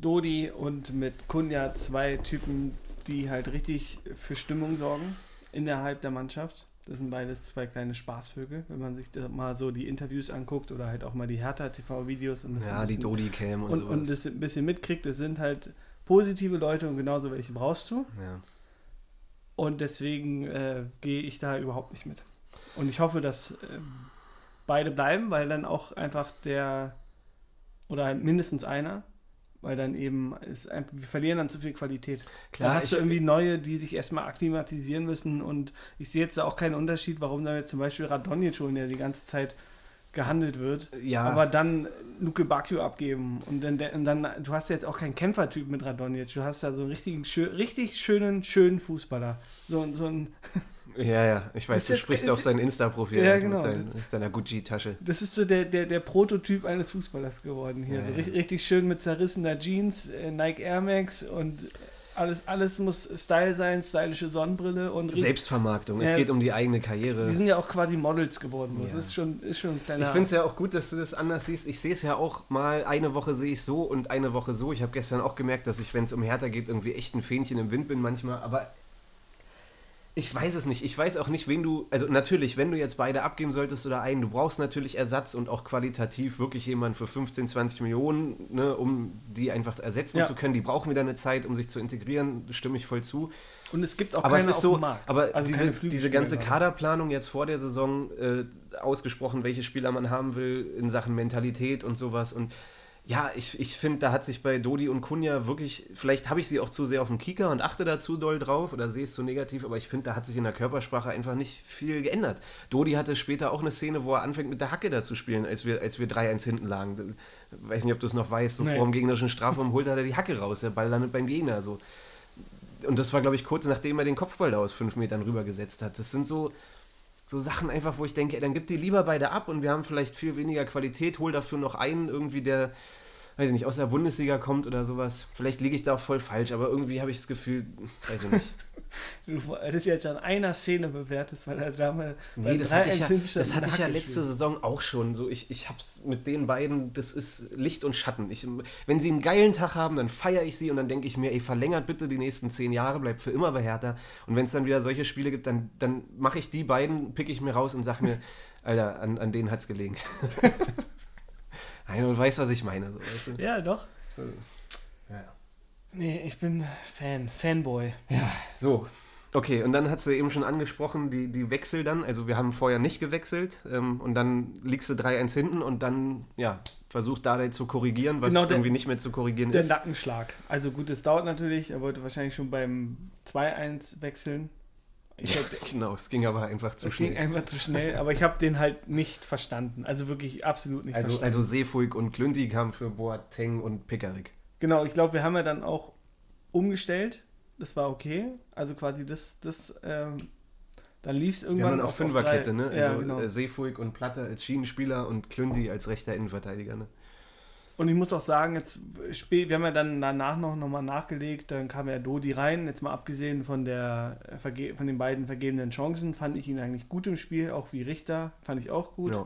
Dodi und mit Kunja zwei Typen, die halt richtig für Stimmung sorgen innerhalb der Mannschaft. Das sind beides zwei kleine Spaßvögel, wenn man sich da mal so die Interviews anguckt oder halt auch mal die Hertha-TV-Videos und das Ja, die Dodi-Cam und, und, sowas. und das ein bisschen mitkriegt. Das sind halt positive Leute und genauso welche brauchst du. ja. Und deswegen äh, gehe ich da überhaupt nicht mit. Und ich hoffe, dass ähm, beide bleiben, weil dann auch einfach der, oder mindestens einer, weil dann eben ist einfach, wir verlieren dann zu viel Qualität. Klar, da hast du irgendwie neue, die sich erstmal akklimatisieren müssen und ich sehe jetzt da auch keinen Unterschied, warum da jetzt zum Beispiel Radonjic holen, der die ganze Zeit gehandelt wird, Ja. aber dann Luke Bakio abgeben und dann, und dann, du hast jetzt auch keinen Kämpfertyp mit Radonjic, du hast da so einen richtigen, schö richtig schönen, schönen Fußballer. So, so ein, Ja, ja, ich weiß, Ist du jetzt- sprichst auf sein Insta-Profil Ja, mit genau. sein, mit seiner Gucci-Tasche. das ist so der, der, der Prototyp eines Fußballers geworden hier. Ja, so richtig, richtig schön mit zerrissener Jeans, äh, Nike Air Max und alles, alles muss Style sein, stylische Sonnenbrille und Selbstvermarktung, es Ja, geht es- um die eigene Die Karriere. sind ja auch quasi Models geworden. Das Ja. ist schon, ist schon ein kleiner. Ich finde es ja auch gut, dass du das anders siehst. Ich sehe es ja auch mal, eine Woche sehe ich so und eine Woche so. Ich habe gestern auch gemerkt, dass ich, wenn es um Hertha geht, irgendwie echt ein Fähnchen im Wind bin manchmal. Aber ich weiß es nicht. Ich weiß auch nicht, wen du. Also natürlich, wenn du jetzt beide abgeben solltest oder einen, du brauchst natürlich Ersatz und auch qualitativ wirklich jemanden für 15, 20 Millionen, ne, um die einfach ersetzen Ja. zu können. Die brauchen wieder eine Zeit, um sich zu integrieren. Stimme ich voll zu. und es gibt auch aber es keine ist auf so, aber Also diese, diese ganze. Kaderplanung jetzt vor der Saison äh, ausgesprochen, welche Spieler man haben will in Sachen Mentalität und sowas und ja, ich, ich finde, da hat sich bei Dodi und Kunja wirklich, vielleicht habe ich sie auch zu sehr auf dem Kieker und achte da zu doll drauf oder sehe es zu negativ, aber ich finde, da hat sich in der Körpersprache einfach nicht viel geändert. Dodi hatte später auch eine Szene, wo er anfängt mit der Hacke da zu spielen, als wir, als wir 3-1 hinten lagen. Weiß nicht, ob du es noch weißt, so Nee. vor dem gegnerischen Strafraum holt er da die Hacke raus, der Ball landet beim Gegner, so und das war, glaube ich, kurz nachdem er den Kopfball da aus fünf Metern rübergesetzt hat. Das sind so, so Sachen einfach, wo ich denke, ey, dann gib die lieber beide ab und wir haben vielleicht viel weniger Qualität, hol dafür noch einen irgendwie, der, weiß ich nicht, aus der Bundesliga kommt oder sowas. Vielleicht liege ich da auch voll falsch, aber irgendwie habe ich das Gefühl, weiß ich nicht. Du das jetzt an einer Szene bewertest, weil er da mal. Nee, das hatte ich 3-1 ja, das hatte ich ja letzte. Saison auch schon. So, ich, ich hab's mit den beiden, das ist Licht und Schatten. Ich, wenn sie einen geilen Tag haben, dann feiere ich sie und dann denke ich mir, ey, verlängert bitte die nächsten zehn Jahre, bleibt für immer bei Hertha. Und wenn es dann wieder solche Spiele gibt, dann, dann mache ich die beiden, pick ich mir raus und sag mir, Alter, an, an denen hat's gelegen. Nein, und weißt, was ich meine. So, weißt du? Ja, doch. so. Ja. Nee, ich bin Fan, Fanboy. So, okay, und dann hast du eben schon angesprochen, die, die Wechsel dann. Also wir haben vorher nicht gewechselt ähm, und dann liegst du 3-1 hinten und dann, ja, versucht Dardai zu korrigieren, was Genau, der- irgendwie nicht mehr zu korrigieren Der ist. Nackenschlag. Also gut, es dauert natürlich. Er wollte wahrscheinlich schon beim 2-1 wechseln. Ich Ja, hätte, genau, es ging aber einfach zu es ging schnell. einfach zu schnell, aber ich habe den halt nicht verstanden. Also wirklich absolut nicht Also, verstanden. also Seefuig und Klünti kamen für Boateng und Pickerick. Genau, ich glaube, wir haben ja dann auch umgestellt. Das war okay. Also quasi das, das, ähm, dann lief es Wir irgendwann haben dann auf Fünferkette, ne? Ja, Also genau. äh, Seefuig und Platte als Schienenspieler und Klünti als rechter Innenverteidiger, ne? Und ich muss auch sagen, jetzt spät, wir haben ja dann danach noch, noch mal nachgelegt, dann kam ja Dodi rein, jetzt mal abgesehen von, der, äh, von den beiden vergebenen Chancen, fand ich ihn eigentlich gut im Spiel, auch wie Richter, fand ich auch gut. Ja,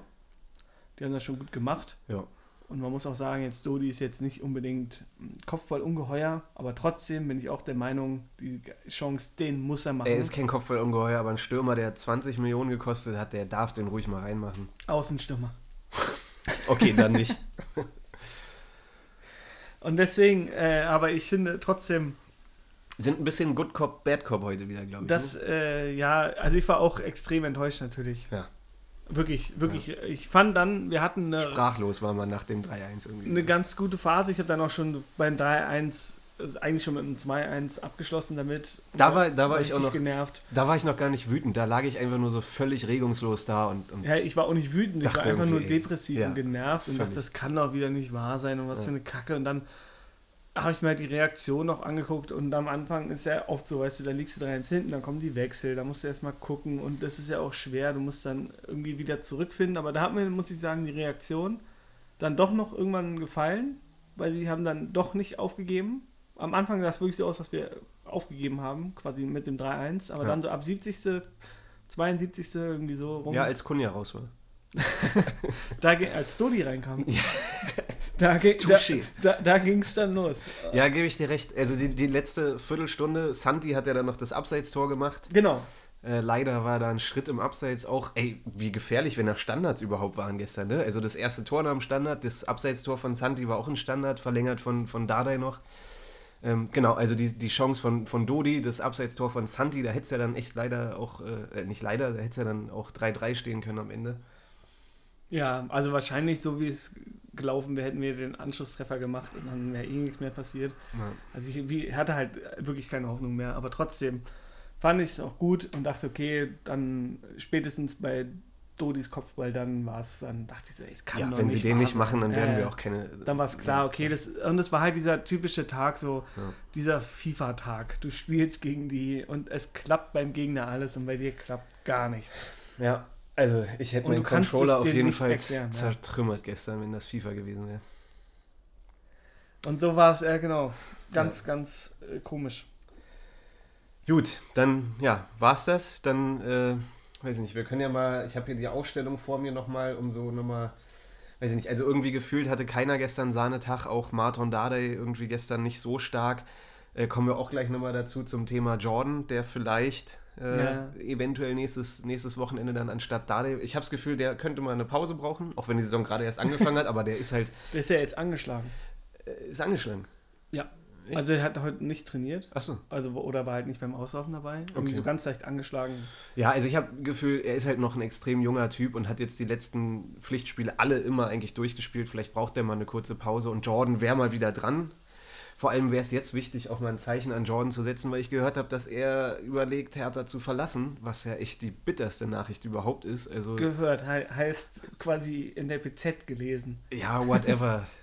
Die haben das schon gut gemacht. ja. Und man muss auch sagen, jetzt Dodi ist jetzt nicht unbedingt Kopfballungeheuer, aber trotzdem bin ich auch der Meinung, die Chance, den muss er machen. Er ist kein Kopfballungeheuer, aber ein Stürmer, der 20 Millionen gekostet hat, der darf den ruhig mal reinmachen. Außenstürmer. Okay, dann nicht. Und deswegen, äh, aber ich finde trotzdem, Sind ein bisschen Good Cop, Bad Cop heute wieder, glaube ich. dass, ne? äh, ja, also ich war auch extrem enttäuscht natürlich. Ja. Wirklich, wirklich. Ich fand dann, wir hatten eine, Sprachlos war man nach dem 3-1 irgendwie. eine ganz gute Phase. Ich habe dann auch schon beim 3-1, also eigentlich schon mit einem 2-1 abgeschlossen damit. Da war- da war ich auch noch- genervt. Da war ich noch gar nicht wütend, da lag ich einfach nur so völlig regungslos da und, und Ja, ich war auch nicht wütend, ich war einfach nur depressiv ja, und genervt und dachte, das kann doch wieder nicht wahr sein und was Ja. für eine Kacke. Und dann habe ich mir halt die Reaktion noch angeguckt und am Anfang ist ja oft so, weißt du, da liegst du 3-1 hinten, dann kommen die Wechsel, da musst du erstmal gucken und das ist ja auch schwer, du musst dann irgendwie wieder zurückfinden. Aber da hat mir, muss ich sagen, die Reaktion dann doch noch irgendwann gefallen, weil sie haben dann doch nicht aufgegeben. Am Anfang sah es wirklich so aus, dass wir aufgegeben haben, quasi mit dem 3-1, aber Ja. dann so ab 70., 72. irgendwie so rum. ja, als Kunja raus war. da, als Dodi reinkam. Ja. Da, da, da, da ging es dann los. Ja, gebe ich dir recht. Also die, die letzte Viertelstunde, Santi hat ja dann noch das Abseitstor gemacht. Genau. Äh, leider war da ein Schritt im Abseits auch, ey, wie gefährlich, wenn da Standards überhaupt waren gestern, ne? Also das erste Tor nach dem Standard, das Abseitstor von Santi war auch ein Standard, verlängert von, von Dardai noch. Ähm, genau, also die, die Chance von, von Dodi, das Abseitstor von Santi, da hätte es ja dann echt leider auch, äh, äh, nicht leider, da hätte es ja dann auch 3-3 stehen können am Ende. Ja, also wahrscheinlich, so wie es gelaufen wäre, hätten wir den Anschlusstreffer gemacht und dann wäre eh nichts mehr passiert. Ja. Also ich wie, hatte halt wirklich keine Hoffnung mehr, aber trotzdem fand ich es auch gut und dachte, okay, dann spätestens bei Dodis Kopfball, dann war es, dann dachte ich so, es kann Ja, doch wenn sie nicht den wahr nicht sein. machen, dann Ja, werden ja. wir auch keine. Dann war es klar, okay, das, und es war halt dieser typische Tag, so Ja. dieser FIFA-Tag. Du spielst gegen die und es klappt beim Gegner alles und bei dir klappt gar nichts. Ja, also ich hätte meinen Controller auf jeden Fall erklären, ja. zertrümmert gestern, wenn das FIFA gewesen wäre. Und so war es, ja genau, ganz, ganz äh, komisch. Gut, dann ja, war's das. Dann, äh, weiß ich nicht, wir können ja mal, ich habe hier die Aufstellung vor mir nochmal, um so nochmal, weiß ich nicht, also irgendwie gefühlt hatte keiner gestern Sahnetag, auch Martin Dardai irgendwie gestern nicht so stark. Äh, kommen wir auch gleich nochmal dazu zum Thema Jordan, der vielleicht äh, Ja. eventuell nächstes, nächstes Wochenende dann anstatt Dardai, ich habe das Gefühl, der könnte mal eine Pause brauchen, auch wenn die Saison gerade erst angefangen hat, aber der ist halt, Der ist ja jetzt angeschlagen. äh, ist angeschlagen. Ja. Echt? Also er hat heute nicht trainiert. Achso. Also, oder war halt nicht beim Auslaufen dabei. Irgendwie Okay. so ganz leicht angeschlagen. Ja, also ich habe Gefühl, er ist halt noch ein extrem junger Typ und hat jetzt die letzten Pflichtspiele alle immer eigentlich durchgespielt. Vielleicht braucht er mal eine kurze Pause und Jordan wäre mal wieder dran. Vor allem wäre es jetzt wichtig, auch mal ein Zeichen an Jordan zu setzen, weil ich gehört habe, dass er überlegt, Hertha zu verlassen, was ja echt die bitterste Nachricht überhaupt ist. Also, Gehört, he heißt quasi in der PZ gelesen. ja, whatever.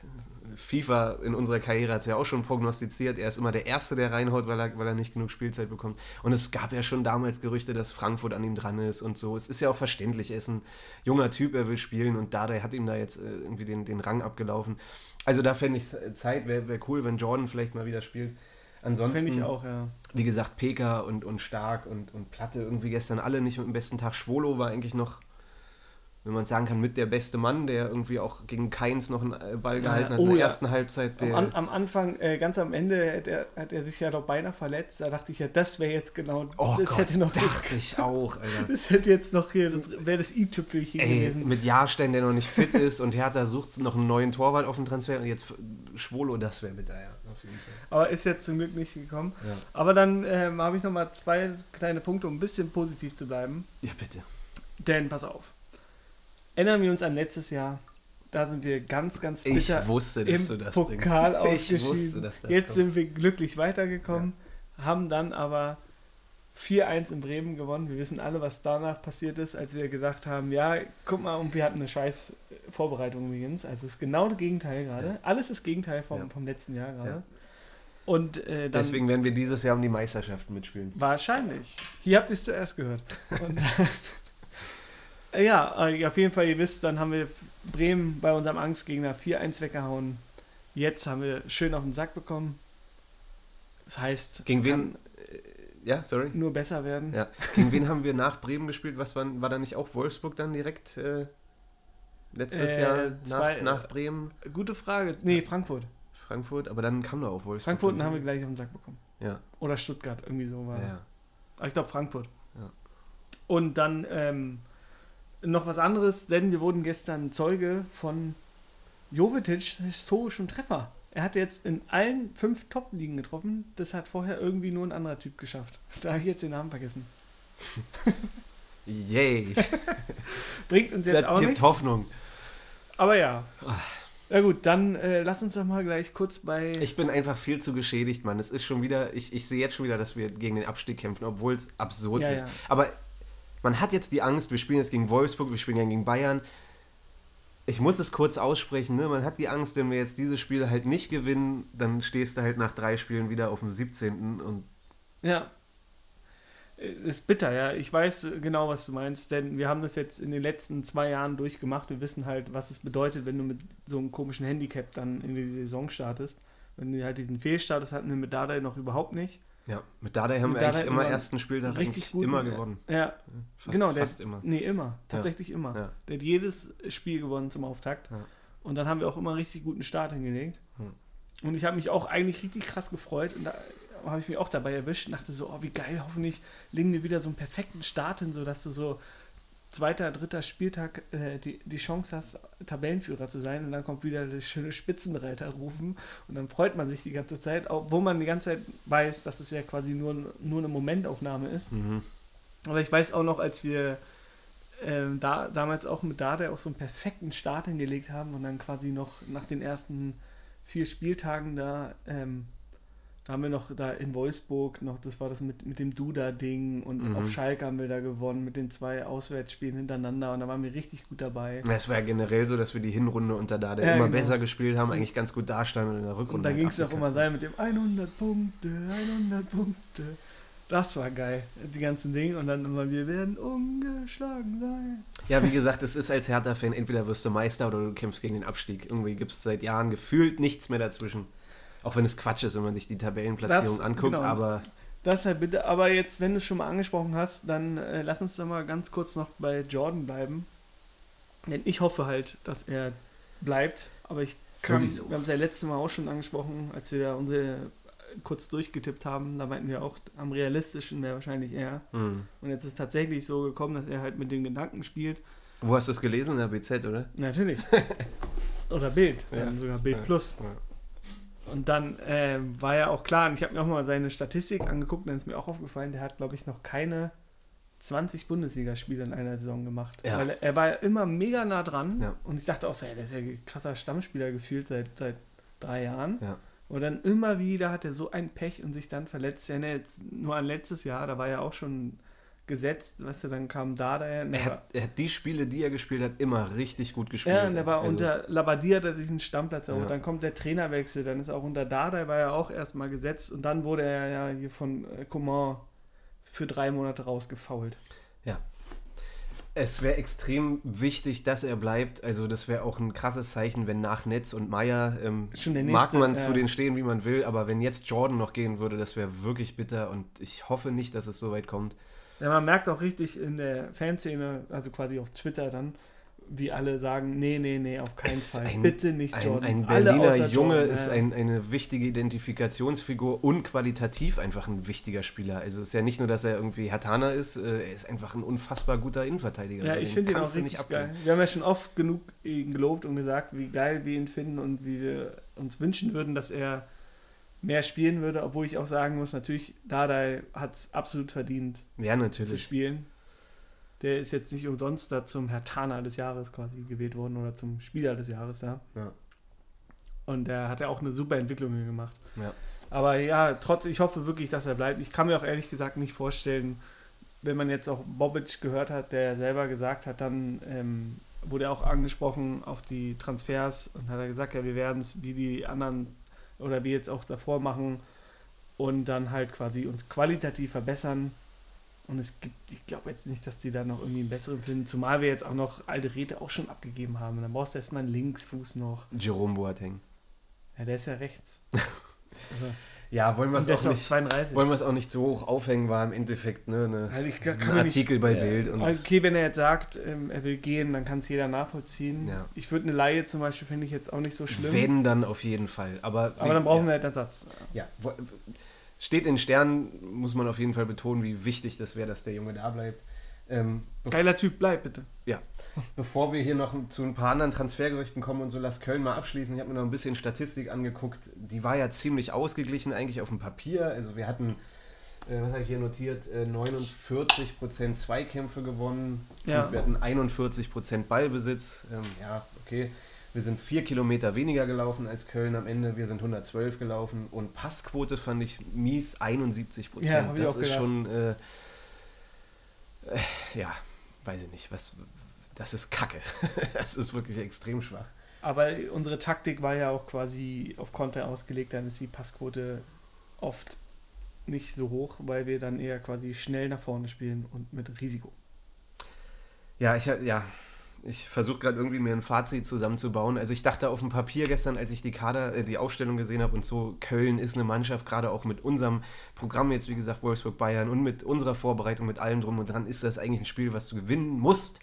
FIFA in unserer Karriere hat es ja auch schon prognostiziert. Er ist immer der Erste, der reinhaut, weil er, weil er nicht genug Spielzeit bekommt. Und es gab ja schon damals Gerüchte, dass Frankfurt an ihm dran ist und so. Es ist ja auch verständlich. Er ist ein junger Typ, er will spielen und Dardai hat ihm da jetzt äh, irgendwie den, den Rang abgelaufen. Also da fände ich Zeit, wäre wär cool, wenn Jordan vielleicht mal wieder spielt. Ansonsten, Finde ich auch, ja. wie gesagt, Peka und, und Stark und, und Platte irgendwie gestern alle nicht mit dem besten Tag. Schwolo war eigentlich noch, wenn man sagen kann, mit der beste Mann, der irgendwie auch gegen Keins noch einen äh, Ball Ja, gehalten hat oh in der ja. ersten Halbzeit. Am, am Anfang, äh, ganz am Ende, hat er, hat er sich ja doch beinahe verletzt. Da dachte ich ja, das wäre jetzt genau, oh das Gott, hätte noch, dachte ich auch, Alter. das hätte jetzt noch hier, das wäre das i-Tüpfelchen gewesen. mit Jahrstein, der noch nicht fit ist und Hertha sucht noch einen neuen Torwart auf dem Transfer und jetzt Schwolo, das wäre ja, auf jeden Fall. Aber ist jetzt zum Glück nicht gekommen. Ja, Aber dann ähm, habe ich noch mal zwei kleine Punkte, um ein bisschen positiv zu bleiben. ja bitte. Denn, pass auf. Erinnern wir uns an letztes Jahr. Da sind wir ganz, ganz Ich bitter wusste, im dass du das Pokal bringst. Ich wusste, dass das Jetzt kommt. sind wir glücklich weitergekommen, haben dann aber 4-1 in Bremen gewonnen. Wir wissen alle, was danach passiert ist, als wir gesagt haben, ja, guck mal, und wir hatten eine scheiß Vorbereitung übrigens. Also es ist genau das Gegenteil gerade. Ja. Alles ist Gegenteil vom, Ja. vom letzten Jahr gerade. Ja. Und äh, Deswegen werden wir dieses Jahr um die Meisterschaften mitspielen. Wahrscheinlich. Hier habt ihr es zuerst gehört. Und, ja, äh, auf jeden Fall, ihr wisst, dann haben wir Bremen bei unserem Angstgegner 4-1 weggehauen. Jetzt haben wir schön auf den Sack bekommen. Das heißt, Gegen wen? kann äh, Ja, sorry. nur besser werden. Ja. Gegen wen haben wir nach Bremen gespielt? Was war, war da nicht auch Wolfsburg dann direkt äh, letztes Äh, Jahr zwei- nach, nach Bremen? Gute Frage. Nee, Frankfurt. Frankfurt, aber dann kam da auch Wolfsburg. Frankfurt haben wir gleich auf den Sack bekommen. Ja, Oder Stuttgart, irgendwie so war ja. es. Aber ich glaube Frankfurt. Ja. Und dann ähm, noch was anderes, denn wir wurden gestern Zeuge von Jovetic historischem Treffer. Er hat jetzt in allen fünf Top-Ligen getroffen. Das hat vorher irgendwie nur ein anderer Typ geschafft. Da habe ich jetzt den Namen vergessen. Yay. Bringt uns jetzt Das auch gibt nichts. Hoffnung. Aber ja. Na gut, dann äh, lass uns doch mal gleich kurz bei. Ich bin einfach viel zu geschädigt, Mann. Es ist schon wieder, ich, ich sehe jetzt schon wieder, dass wir gegen den Abstieg kämpfen, obwohl es absurd Ja, ist. ja. Aber man hat jetzt die Angst, wir spielen jetzt gegen Wolfsburg, wir spielen gegen Bayern. Ich muss es kurz aussprechen, ne? man hat die Angst, wenn wir jetzt diese Spiele halt nicht gewinnen, dann stehst du halt nach drei Spielen wieder auf dem 17. und Ja. Äh, Ist bitter, ja. Ich weiß äh, genau, was du meinst, denn wir haben das jetzt in den letzten zwei Jahren durchgemacht. Wir wissen halt, was es bedeutet, wenn du mit so einem komischen Handicap dann in die Saison startest. Wenn du halt diesen Fehlstart, das hatten wir mit Dardai noch überhaupt nicht. Ja, mit Dardai haben Mit wir Dardai eigentlich immer immer ersten Spieltag richtig gut. immer gewonnen. Ja, Fast, genau. Der, fast immer. Nee, immer. Tatsächlich immer. Ja. Der hat jedes Spiel gewonnen zum Auftakt. Ja. Und dann haben wir auch immer einen richtig guten Start hingelegt. Hm. Und ich habe mich auch eigentlich richtig krass gefreut. Und da habe ich mich auch dabei erwischt und dachte so, oh, wie geil, hoffentlich legen wir wieder so einen perfekten Start hin, sodass du so zweiter, dritter Spieltag äh, die, die Chance hast, Tabellenführer zu sein. Und dann kommt wieder das schöne Spitzenreiter rufen. Und dann freut man sich die ganze Zeit, obwohl man die ganze Zeit weiß, dass es ja quasi nur, nur eine Momentaufnahme ist. Mhm. Aber ich weiß auch noch, als wir ähm, da, damals auch mit Dada auch so einen perfekten Start hingelegt haben und dann quasi noch nach den ersten vier Spieltagen da, ähm, da haben wir noch da in Wolfsburg noch, das war das mit, mit dem Duda-Ding und Mhm. auf Schalke haben wir da gewonnen mit den zwei Auswärtsspielen hintereinander und da waren wir richtig gut dabei. Ja, Es war ja generell so, dass wir die Hinrunde unter Dardai Ja, immer genau. besser gespielt haben, eigentlich ganz gut dastanden und in der Und Rückrunde. da ging es auch immer sein mit dem 100 Punkte, 100 Punkte. Das war geil, die ganzen Dinge. Und dann immer, wir werden ungeschlagen sein. Ja, wie gesagt, es ist als Hertha-Fan, entweder wirst du Meister oder du kämpfst gegen den Abstieg. Irgendwie gibt es seit Jahren gefühlt nichts mehr dazwischen. Auch wenn es Quatsch ist, wenn man sich die Tabellenplatzierung Das- anguckt, genau. aber Deshalb bitte, aber jetzt, wenn du es schon mal angesprochen hast, dann äh, lass uns doch mal ganz kurz noch bei Jordan bleiben. Denn ich hoffe halt, dass er bleibt. Aber ich kann, Sowieso. wir haben es ja letztes Mal auch schon angesprochen, als wir da unsere kurz durchgetippt haben, da meinten wir auch, am realistischen wäre wahrscheinlich er. hm. Und jetzt ist tatsächlich so gekommen, dass er halt mit den Gedanken spielt. wo hast du es gelesen? In der BZ, oder? Natürlich. Oder Bild, Ja. sogar Bild Ja. Plus. Ja. Und dann äh, war ja auch klar, und ich habe mir auch mal seine Statistik angeguckt, dann ist mir auch aufgefallen, der hat, glaube ich, noch keine 20 Bundesligaspiele in einer Saison gemacht. Ja. Weil er, er war ja immer mega nah dran. Ja. Und ich dachte auch so, ey, der ist ja ein krasser Stammspieler gefühlt seit, seit drei Jahren. Ja. Und dann immer wieder hat er so ein Pech und sich dann verletzt. Ja, ne, jetzt nur an letztes Jahr, da war er auch schon gesetzt, weißt du, dann kam da daher. Er hat, er hat die Spiele, die er gespielt hat, immer richtig gut gespielt. Ja, und der war Also, unter Labadia, hat er sich einen Stammplatz erholt. Ja. Dann kommt der Trainerwechsel, dann ist auch unter Dardai war er auch erstmal gesetzt und dann wurde er ja hier von äh, Coman für drei Monate rausgefault. Es wäre extrem wichtig, dass er bleibt. Also das wäre auch ein krasses Zeichen, wenn nach Netz und Meier ähm, der mag man ja. zu denen stehen, wie man will, aber wenn jetzt Jordan noch gehen würde, das wäre wirklich bitter und ich hoffe nicht, dass es so weit kommt. Ja, man merkt auch richtig in der Fanszene, also quasi auf Twitter dann, wie alle sagen, nee, nee, nee, auf keinen Es Fall. ein- Bitte nicht Ein, Jordan. ein Alle Berliner Junge Jordan, ist ein, eine wichtige Identifikationsfigur und qualitativ einfach ein wichtiger Spieler. Also es ist ja nicht nur, dass er irgendwie Hertaner ist, äh, er ist einfach ein unfassbar guter Innenverteidiger. Ja, ich finde ihn auch richtig geil. Wir haben ja schon oft genug ihn gelobt und gesagt, wie geil wir ihn finden und wie wir uns wünschen würden, dass er mehr spielen würde, obwohl ich auch sagen muss, natürlich, Dardai hat es absolut verdient Ja, zu natürlich. spielen. Der ist jetzt nicht umsonst da zum Hertaner des Jahres quasi gewählt worden oder zum Spieler des Jahres da. Ja. Und er hat ja auch eine super Entwicklung gemacht. Ja. Aber ja, trotz, ich hoffe wirklich, dass er bleibt. Ich kann mir auch ehrlich gesagt nicht vorstellen, wenn man jetzt auch Bobic gehört hat, der selber gesagt hat, dann ähm, wurde er auch angesprochen auf die Transfers und hat er gesagt, ja, wir werden es wie die anderen oder wie jetzt auch davor machen und dann halt quasi uns qualitativ verbessern. Und es gibt, ich glaube jetzt nicht, dass die da noch irgendwie einen besseren finden, zumal wir jetzt auch noch alte Räte auch schon abgegeben haben. Und dann brauchst du erstmal einen Linksfuß noch. Jerome Boateng. Ja, der ist ja rechts. Also, Ja, wollen wir es auch nicht, 32. wollen wir es auch nicht so hoch aufhängen, war im Endeffekt ne, ne, Also ich kann, ein Artikel nicht, bei äh, Bild. Und, Okay, wenn er jetzt sagt, ähm, er will gehen, dann kann es jeder nachvollziehen. Ja. Ich würde eine Laie zum Beispiel, finde ich jetzt auch nicht so schlimm. Wenn, dann auf jeden Fall. Aber, aber dann brauchen ja, wir halt Ersatz. Ja, wo- steht in Sternen, muss man auf jeden Fall betonen, wie wichtig das wäre, dass der Junge da bleibt. Ähm, Geiler Typ, bleib bitte. bevor wir hier noch zu ein paar anderen Transfergerüchten kommen und so, lass Köln mal abschließen. Ich habe mir noch ein bisschen Statistik angeguckt. Die war ja ziemlich ausgeglichen eigentlich auf dem Papier. Also wir hatten, äh, was habe ich hier notiert, äh, 49% Zweikämpfe gewonnen. Ja. Wir hatten 41% Ballbesitz. Ähm, ja, okay. Wir sind vier Kilometer weniger gelaufen als Köln am Ende. Wir sind 112 gelaufen. Und Passquote fand ich mies, 71 Prozent. Ja, hab ich das auch ist gedacht. schon, äh, äh, ja, weiß ich nicht, was, das ist Kacke. das ist wirklich extrem schwach. Aber unsere Taktik war ja auch quasi auf Konter ausgelegt, dann ist die Passquote oft nicht so hoch, weil wir dann eher quasi schnell nach vorne spielen und mit Risiko. Ja, ich, ja, ich versuche gerade irgendwie mir ein Fazit zusammenzubauen. Also ich dachte auf dem Papier gestern, als ich die Kader, äh, die Aufstellung gesehen habe und so, Köln ist eine Mannschaft, gerade auch mit unserem Programm jetzt, wie gesagt, Wolfsburg Bayern und mit unserer Vorbereitung, mit allem drum und dran, ist das eigentlich ein Spiel, was du gewinnen musst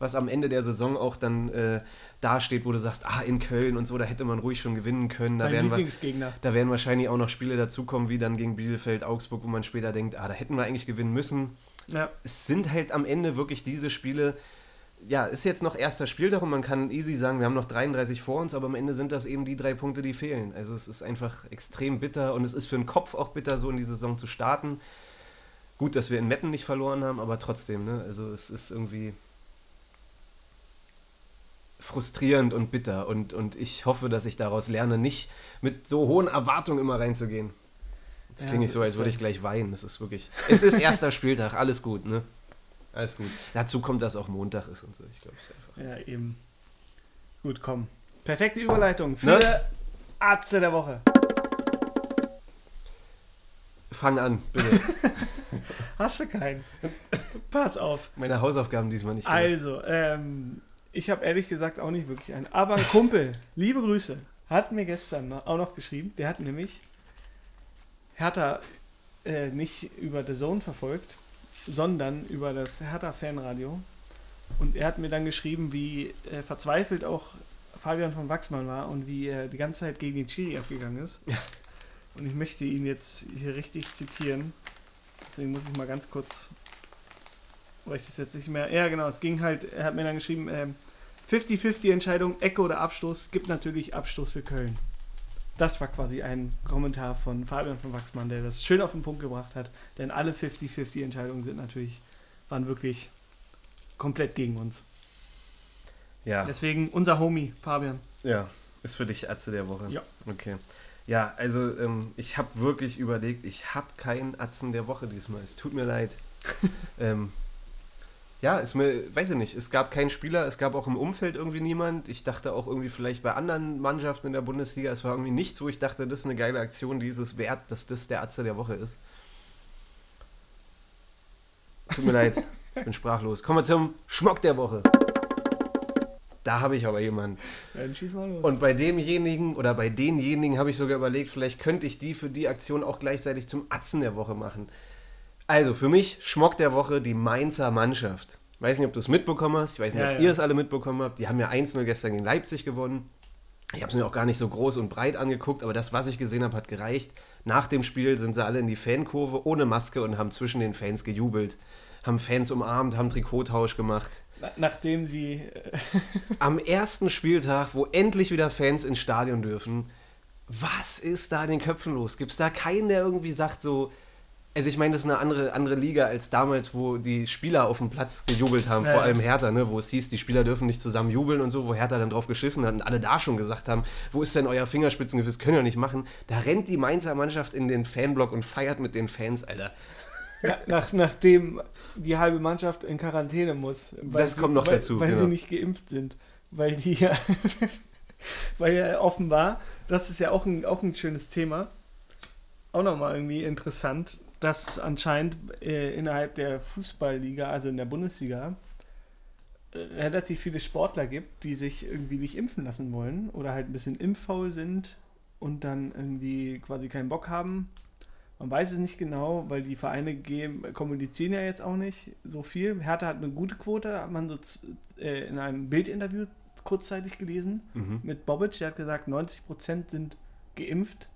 was am Ende der Saison auch dann äh, dasteht, wo du sagst, ah, in Köln und so, da hätte man ruhig schon gewinnen können. Da, werden, wir, da werden wahrscheinlich auch noch Spiele dazukommen, wie dann gegen Bielefeld, Augsburg, wo man später denkt, ah, da hätten wir eigentlich gewinnen müssen. Ja. Es sind halt am Ende wirklich diese Spiele, ja, ist jetzt noch erster Spieltag und man kann easy sagen, wir haben noch 33 vor uns, aber am Ende sind das eben die drei Punkte, die fehlen. Also es ist einfach extrem bitter und es ist für den Kopf auch bitter, so in die Saison zu starten. Gut, dass wir in Meppen nicht verloren haben, aber trotzdem, ne? Also es ist irgendwie frustrierend und bitter und, und ich hoffe, dass ich daraus lerne, nicht mit so hohen Erwartungen immer reinzugehen. Jetzt klinge ja, ich so, als würde ich gleich weinen. Das ist wirklich. Es ist erster Spieltag, alles gut, ne? Alles gut. Dazu kommt, dass auch Montag ist und so. Ich glaube, es ist einfach. Ja, eben. Gut, komm. Perfekte Überleitung für ne? Atze der Woche. Fang an, bitte. Hast du keinen? Pass auf. Meine Hausaufgaben diesmal nicht. Gemacht. Also, ähm, ich habe ehrlich gesagt auch nicht wirklich einen. Aber ein Kumpel, liebe Grüße, hat mir gestern auch noch geschrieben. Der hat nämlich Hertha äh, nicht über The Zone verfolgt, sondern über das Hertha-Fanradio. Und er hat mir dann geschrieben, wie äh, verzweifelt auch Fabian von Wachsmann war und wie er die ganze Zeit gegen den Chiri abgegangen ist. Ja. Und ich möchte ihn jetzt hier richtig zitieren. Deswegen muss ich mal ganz kurz, weiß ich das jetzt nicht mehr. Ja, genau, es ging halt, er hat mir dann geschrieben, äh, 50-50 Entscheidung, Ecke oder Abstoß, gibt natürlich Abstoß für Köln. Das war quasi ein Kommentar von Fabian von Wachsmann, der das schön auf den Punkt gebracht hat. Denn alle 50-50 Entscheidungen sind natürlich, waren wirklich komplett gegen uns. Ja. Deswegen unser Homie, Fabian. Ja, ist für dich Atze der Woche. Ja. Okay. Ja, also ähm, ich habe wirklich überlegt, ich habe keinen Atzen der Woche diesmal. Es tut mir leid. ähm, ja, ist mir, weiß ich nicht, es gab keinen Spieler, es gab auch im Umfeld irgendwie niemand. Ich dachte auch irgendwie vielleicht bei anderen Mannschaften in der Bundesliga, es war irgendwie nichts, wo ich dachte, das ist eine geile Aktion, die ist es wert, dass das der Atze der Woche ist. Tut mir leid, ich bin sprachlos. Kommen wir zum Schmock der Woche. Da habe ich aber jemanden. Ja, schieß mal los. Und bei demjenigen oder bei denjenigen habe ich sogar überlegt, vielleicht könnte ich die für die Aktion auch gleichzeitig zum Atzen der Woche machen. Also für mich Schmock der Woche die Mainzer Mannschaft. Ich weiß nicht, ob du es mitbekommen hast. Ich weiß nicht, ja, ob ja. ihr es alle mitbekommen habt. Die haben ja 1-0 gestern gegen Leipzig gewonnen. Ich habe es mir auch gar nicht so groß und breit angeguckt, aber das, was ich gesehen habe, hat gereicht. Nach dem Spiel sind sie alle in die Fankurve ohne Maske und haben zwischen den Fans gejubelt. Haben Fans umarmt, haben Trikottausch gemacht. nachdem sie. Äh, Am ersten Spieltag, wo endlich wieder Fans ins Stadion dürfen, was ist da in den Köpfen los? Gibt es da keinen, der irgendwie sagt, so, also ich meine, das ist eine andere, andere Liga als damals, wo die Spieler auf dem Platz gejubelt haben, ja, vor allem Hertha, ne? wo es hieß, die Spieler dürfen nicht zusammen jubeln und so, wo Hertha dann drauf geschissen hat und alle da schon gesagt haben, wo ist denn euer Fingerspitzengefühl, das können wir nicht machen. Da rennt die Mainzer Mannschaft in den Fanblock und feiert mit den Fans, Alter. Nach, nachdem die halbe Mannschaft in Quarantäne muss. das sie, kommt noch weil, dazu. Weil genau. sie nicht geimpft sind. Weil die ja, weil ja offenbar, das ist ja auch ein, auch ein schönes Thema, auch nochmal irgendwie interessant, dass anscheinend äh, innerhalb der Fußballliga, also in der Bundesliga, äh, relativ viele Sportler gibt, die sich irgendwie nicht impfen lassen wollen oder halt ein bisschen impffaul sind und dann irgendwie quasi keinen Bock haben. Man weiß es nicht genau, weil die Vereine geben, kommunizieren ja jetzt auch nicht so viel. Hertha hat eine gute Quote, hat man so äh, in einem Bildinterview kurzzeitig gelesen mhm. mit Bobic. Der hat gesagt, 90% sind geimpft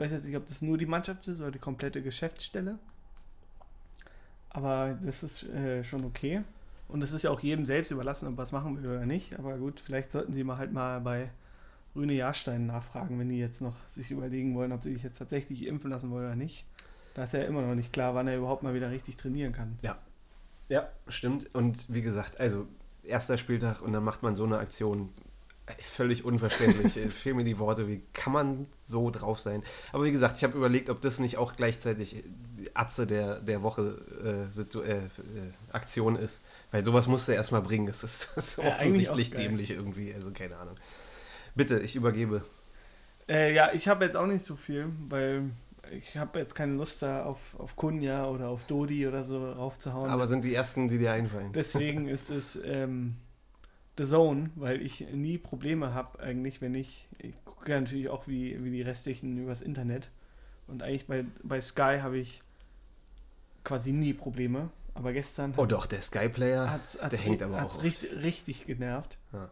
weiß jetzt nicht, ob das nur die Mannschaft ist oder die komplette Geschäftsstelle. Aber das ist äh, schon okay. Und es ist ja auch jedem selbst überlassen, ob was machen will oder nicht. Aber gut, vielleicht sollten sie mal halt mal bei Rüne Jahrstein nachfragen, wenn die jetzt noch sich überlegen wollen, ob sie sich jetzt tatsächlich impfen lassen wollen oder nicht. Da ist ja immer noch nicht klar, wann er überhaupt mal wieder richtig trainieren kann. Ja. Ja, stimmt. Und wie gesagt, also erster Spieltag und dann macht man so eine Aktion. Völlig unverständlich. Fehlen mir die Worte. Wie kann man so drauf sein? Aber wie gesagt, ich habe überlegt, ob das nicht auch gleichzeitig die Atze der, der Woche äh, äh, äh, Aktion ist. Weil sowas musst du erstmal bringen. Das ist, das ist ja, offensichtlich dämlich irgendwie. Also keine Ahnung. Bitte, ich übergebe. Äh, ja, ich habe jetzt auch nicht so viel, weil ich habe jetzt keine Lust da auf, auf Kunja oder auf Dodi oder so raufzuhauen. Aber sind die ersten, die dir einfallen. Deswegen ist es. Ähm, The Zone, weil ich nie Probleme habe eigentlich, wenn ich, ich gucke ja natürlich auch wie, wie die restlichen übers Internet und eigentlich bei, bei Sky habe ich quasi nie Probleme, aber gestern Oh doch, der Sky-Player, hat's, der hat's, hängt aber hat's auch richtig, richtig genervt. Ja.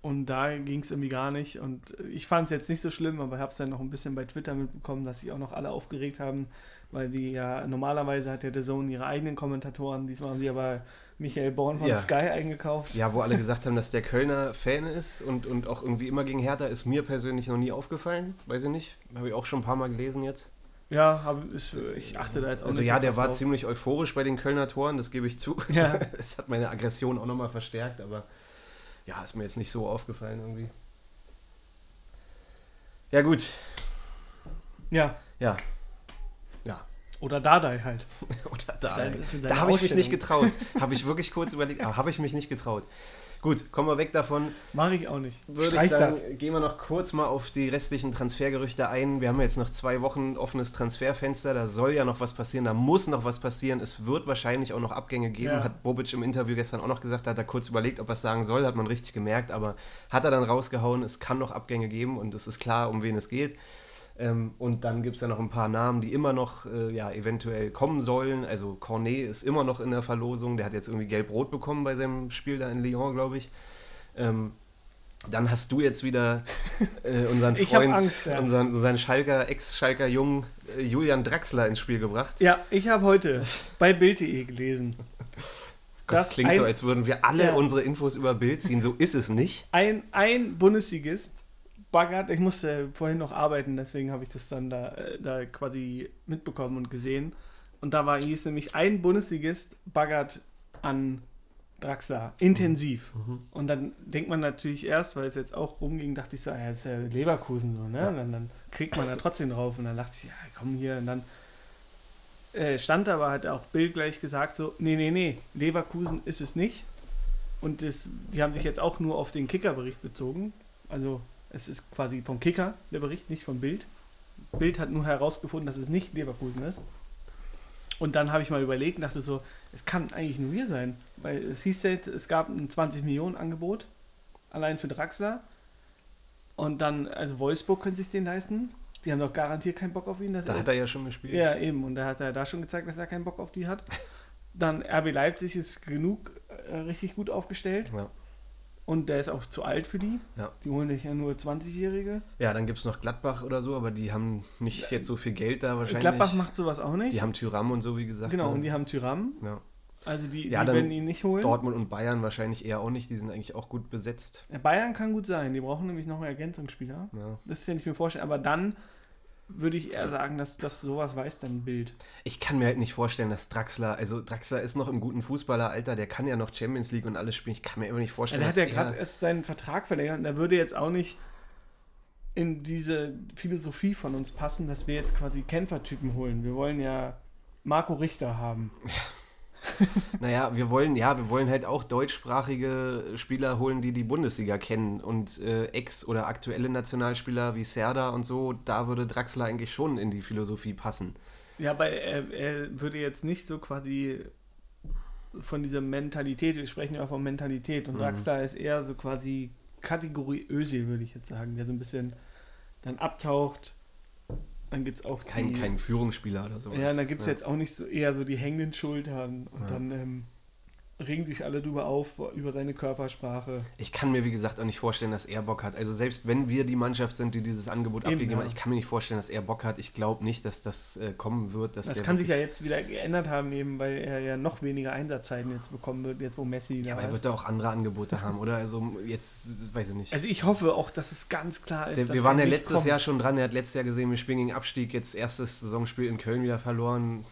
Und da ging es irgendwie gar nicht. Und ich fand es jetzt nicht so schlimm, aber habe es dann noch ein bisschen bei Twitter mitbekommen, dass sich auch noch alle aufgeregt haben, weil die ja normalerweise hat ja der Zone ihre eigenen Kommentatoren. Diesmal haben sie aber Michael Born von Ja. Sky eingekauft. Ja, wo alle gesagt haben, dass der Kölner Fan ist und, und auch irgendwie immer gegen Hertha, ist mir persönlich noch nie aufgefallen. Weiß ich nicht. Habe ich auch schon ein paar Mal gelesen jetzt. Ja, hab, ist, ich achte da jetzt auch Also ja, der war drauf. ziemlich euphorisch bei den Kölner Toren, das gebe ich zu. Ja. Es hat meine Aggression auch nochmal verstärkt, aber ja, ist mir jetzt nicht so aufgefallen irgendwie. Ja, gut. Ja. Ja. Oder Dardai halt. Oder da. Deine- für Da habe ich mich nicht getraut. Habe ich wirklich kurz überlegt, aber habe ich mich nicht getraut. Gut, kommen wir weg davon. Mache ich auch nicht. Würde Streich ich sagen, das. gehen wir noch kurz mal auf die restlichen Transfergerüchte ein. Wir haben jetzt noch zwei Wochen offenes Transferfenster. Da soll ja noch was passieren. Da muss noch was passieren. Es wird wahrscheinlich auch noch Abgänge geben. Ja. Hat Bobic im Interview gestern auch noch gesagt. Da hat er kurz überlegt, ob er es sagen soll. Hat man richtig gemerkt. Aber hat er dann rausgehauen, es kann noch Abgänge geben und es ist klar, um wen es geht. Ähm, und dann gibt es ja noch ein paar Namen, die immer noch äh, ja, eventuell kommen sollen. Also Cornet ist immer noch in der Verlosung. Der hat jetzt irgendwie gelb-rot bekommen bei seinem Spiel da in Lyon, glaube ich. Ähm, dann hast du jetzt wieder äh, unseren Freund, Angst, ja. unseren, unseren Schalker, Ex-Schalker Jungen äh, Julian Draxler ins Spiel gebracht. Ja, ich habe heute bei Bild.de gelesen. Gott, Das klingt so, ein- als würden wir alle Ja. unsere Infos über Bild ziehen. So ist es nicht. Ein, ein Bundesligist baggert, ich musste vorhin noch arbeiten, deswegen habe ich das dann da, äh, da quasi mitbekommen und gesehen. Und da war hieß nämlich ein Bundesligist baggert an Draxler intensiv. Mhm. Und dann denkt man natürlich erst, weil es jetzt auch rumging, dachte ich so, ah, ja, ist ja Leverkusen so, ne? Ja. Und dann, dann kriegt man da trotzdem drauf. Und dann dachte ich, ja, komm hier. Und dann äh, stand aber, hat auch Bild gleich gesagt, so, nee, nee, nee, Leverkusen ist es nicht. Und das, die haben sich jetzt auch nur auf den Kicker-Bericht bezogen. Also es ist quasi vom Kicker der Bericht, nicht vom Bild. Bild hat nur herausgefunden, dass es nicht Leverkusen ist. Und dann habe ich mal überlegt und dachte so, es kann eigentlich nur wir sein. Weil es hieß halt, es gab ein 20 Millionen Angebot, allein für Draxler. Und dann, also Wolfsburg können sich den leisten. Die haben doch garantiert keinen Bock auf ihn. Da er, hat er ja schon gespielt. ja, eben. Und da hat er da schon gezeigt, dass er keinen Bock auf die hat. Dann RB Leipzig ist genug äh, richtig gut aufgestellt. Ja. Und der ist auch zu alt für die. Ja. Die holen sich ja nur 20-Jährige. Ja, dann gibt es noch Gladbach oder so, aber die haben nicht jetzt so viel Geld da wahrscheinlich. Gladbach macht sowas auch nicht. die haben Tyram und so, wie gesagt. genau, ne? und die haben Tyram. ja. Also die, Ja, die werden ihn nicht holen. Dortmund und Bayern wahrscheinlich eher auch nicht. Die sind eigentlich auch gut besetzt. Ja, Bayern kann gut sein. Die brauchen nämlich noch einen Ergänzungsspieler. Ja. Das kann ich mir vorstellen. Aber dann würde ich eher sagen, dass, dass sowas weiß dann Bild. Ich kann mir halt nicht vorstellen, dass Draxler, also Draxler ist noch im guten Fußballeralter, der kann ja noch Champions League und alles spielen. Ich kann mir einfach nicht Ja, vorstellen, der hat ja dass gerade er, erst seinen Vertrag verlängert und der würde jetzt auch nicht in diese Philosophie von uns passen, dass wir jetzt quasi Kämpfertypen holen. Wir wollen ja Marco Richter haben. naja, wir wollen, ja, wir wollen halt auch deutschsprachige Spieler holen, die die Bundesliga kennen und äh, Ex- oder aktuelle Nationalspieler wie Serda und so, da würde Draxler eigentlich schon in die Philosophie passen. Ja, aber er, er würde jetzt nicht so quasi von dieser Mentalität, wir sprechen ja von Mentalität und Mhm. Draxler ist eher so quasi Kategorie Özil, würde ich jetzt sagen, der so ein bisschen dann abtaucht. Dann gibt es auch Kein, die, kein Führungsspieler oder sowas. Ja, und da gibt es jetzt auch nicht so eher so die hängenden Schultern und Ja. dann ähm, regen sich alle drüber auf, über seine Körpersprache. Ich kann mir, wie gesagt, auch nicht vorstellen, dass er Bock hat. Also selbst wenn wir die Mannschaft sind, die dieses Angebot Eben, abgegeben ja. hat, ich kann mir nicht vorstellen, dass er Bock hat. Ich glaube nicht, dass das äh, kommen wird. Dass Das kann sich ja jetzt wieder geändert haben, eben weil er ja noch weniger Einsatzzeiten jetzt bekommen wird, jetzt wo Messi da Ja, aber er wird da auch andere Angebote haben, oder? Also jetzt, weiß ich nicht. Also ich hoffe auch, dass es ganz klar ist, Der, dass wir waren er ja letztes kommt. Jahr schon dran. Er hat letztes Jahr gesehen, wir spielen gegen Abstieg. Jetzt erstes Saisonspiel in Köln wieder verloren.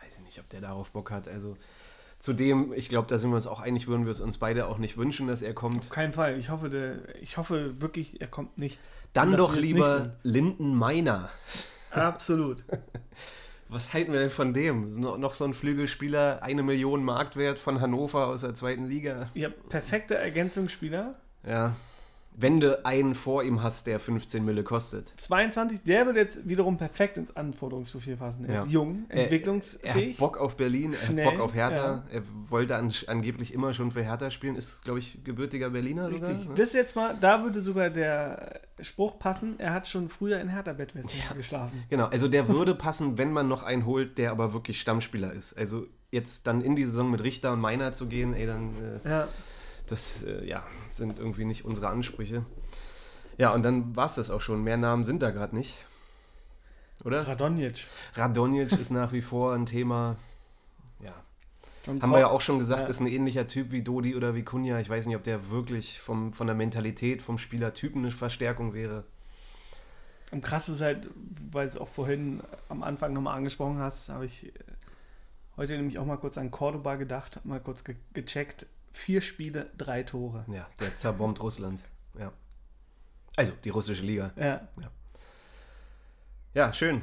Weiß ich nicht, ob der darauf Bock hat. Also zudem, ich glaube, da sind wir uns auch einig, würden wir es uns beide auch nicht wünschen, dass er kommt. Auf keinen Fall. Ich hoffe, der, ich hoffe wirklich, er kommt nicht. Dann doch lieber. Linden Meiner. Absolut. Was halten wir denn von dem? Noch so ein Flügelspieler, eine Million Marktwert von Hannover aus der zweiten Liga. ja, perfekter Ergänzungsspieler. Ja. Wenn du einen vor ihm hast, der 15 Mille kostet. 22, der wird jetzt wiederum perfekt ins Anforderungsprofil passen. Er Ja. ist jung, Er- entwicklungsfähig. Er hat Bock auf Berlin, er Schnell, hat Bock auf Hertha. ja. Er wollte an, angeblich immer schon für Hertha spielen. Ist, glaube ich, gebürtiger Berliner Richtig. sogar. Ne? Das jetzt mal, da würde sogar der Spruch passen, er hat schon früher in Hertha-Bettwäsche geschlafen. Genau, also der würde passen, wenn man noch einen holt, der aber wirklich Stammspieler ist. Also jetzt dann in die Saison mit Richter und Meiner zu gehen, ey, dann, äh, Ja. Das äh, ja, sind irgendwie nicht unsere Ansprüche. Ja, und dann war es das auch schon. Mehr Namen sind da gerade nicht. Oder? Radonjic. Radonjic ist nach wie vor ein Thema. Ja, Und haben wir ja auch schon gesagt, Ja. ist ein ähnlicher Typ wie Dodi oder wie Kunja. Ich weiß nicht, ob der wirklich vom, von der Mentalität, vom Spielertypen eine Verstärkung wäre. Am krass ist halt, weil du es auch vorhin am Anfang nochmal angesprochen hast, habe ich äh, heute nämlich auch mal kurz an Cordoba gedacht, hab mal kurz ge gecheckt. Vier Spiele, drei Tore. Ja, der zerbombt Russland. Ja. Also die russische Liga. Ja, Ja, schön.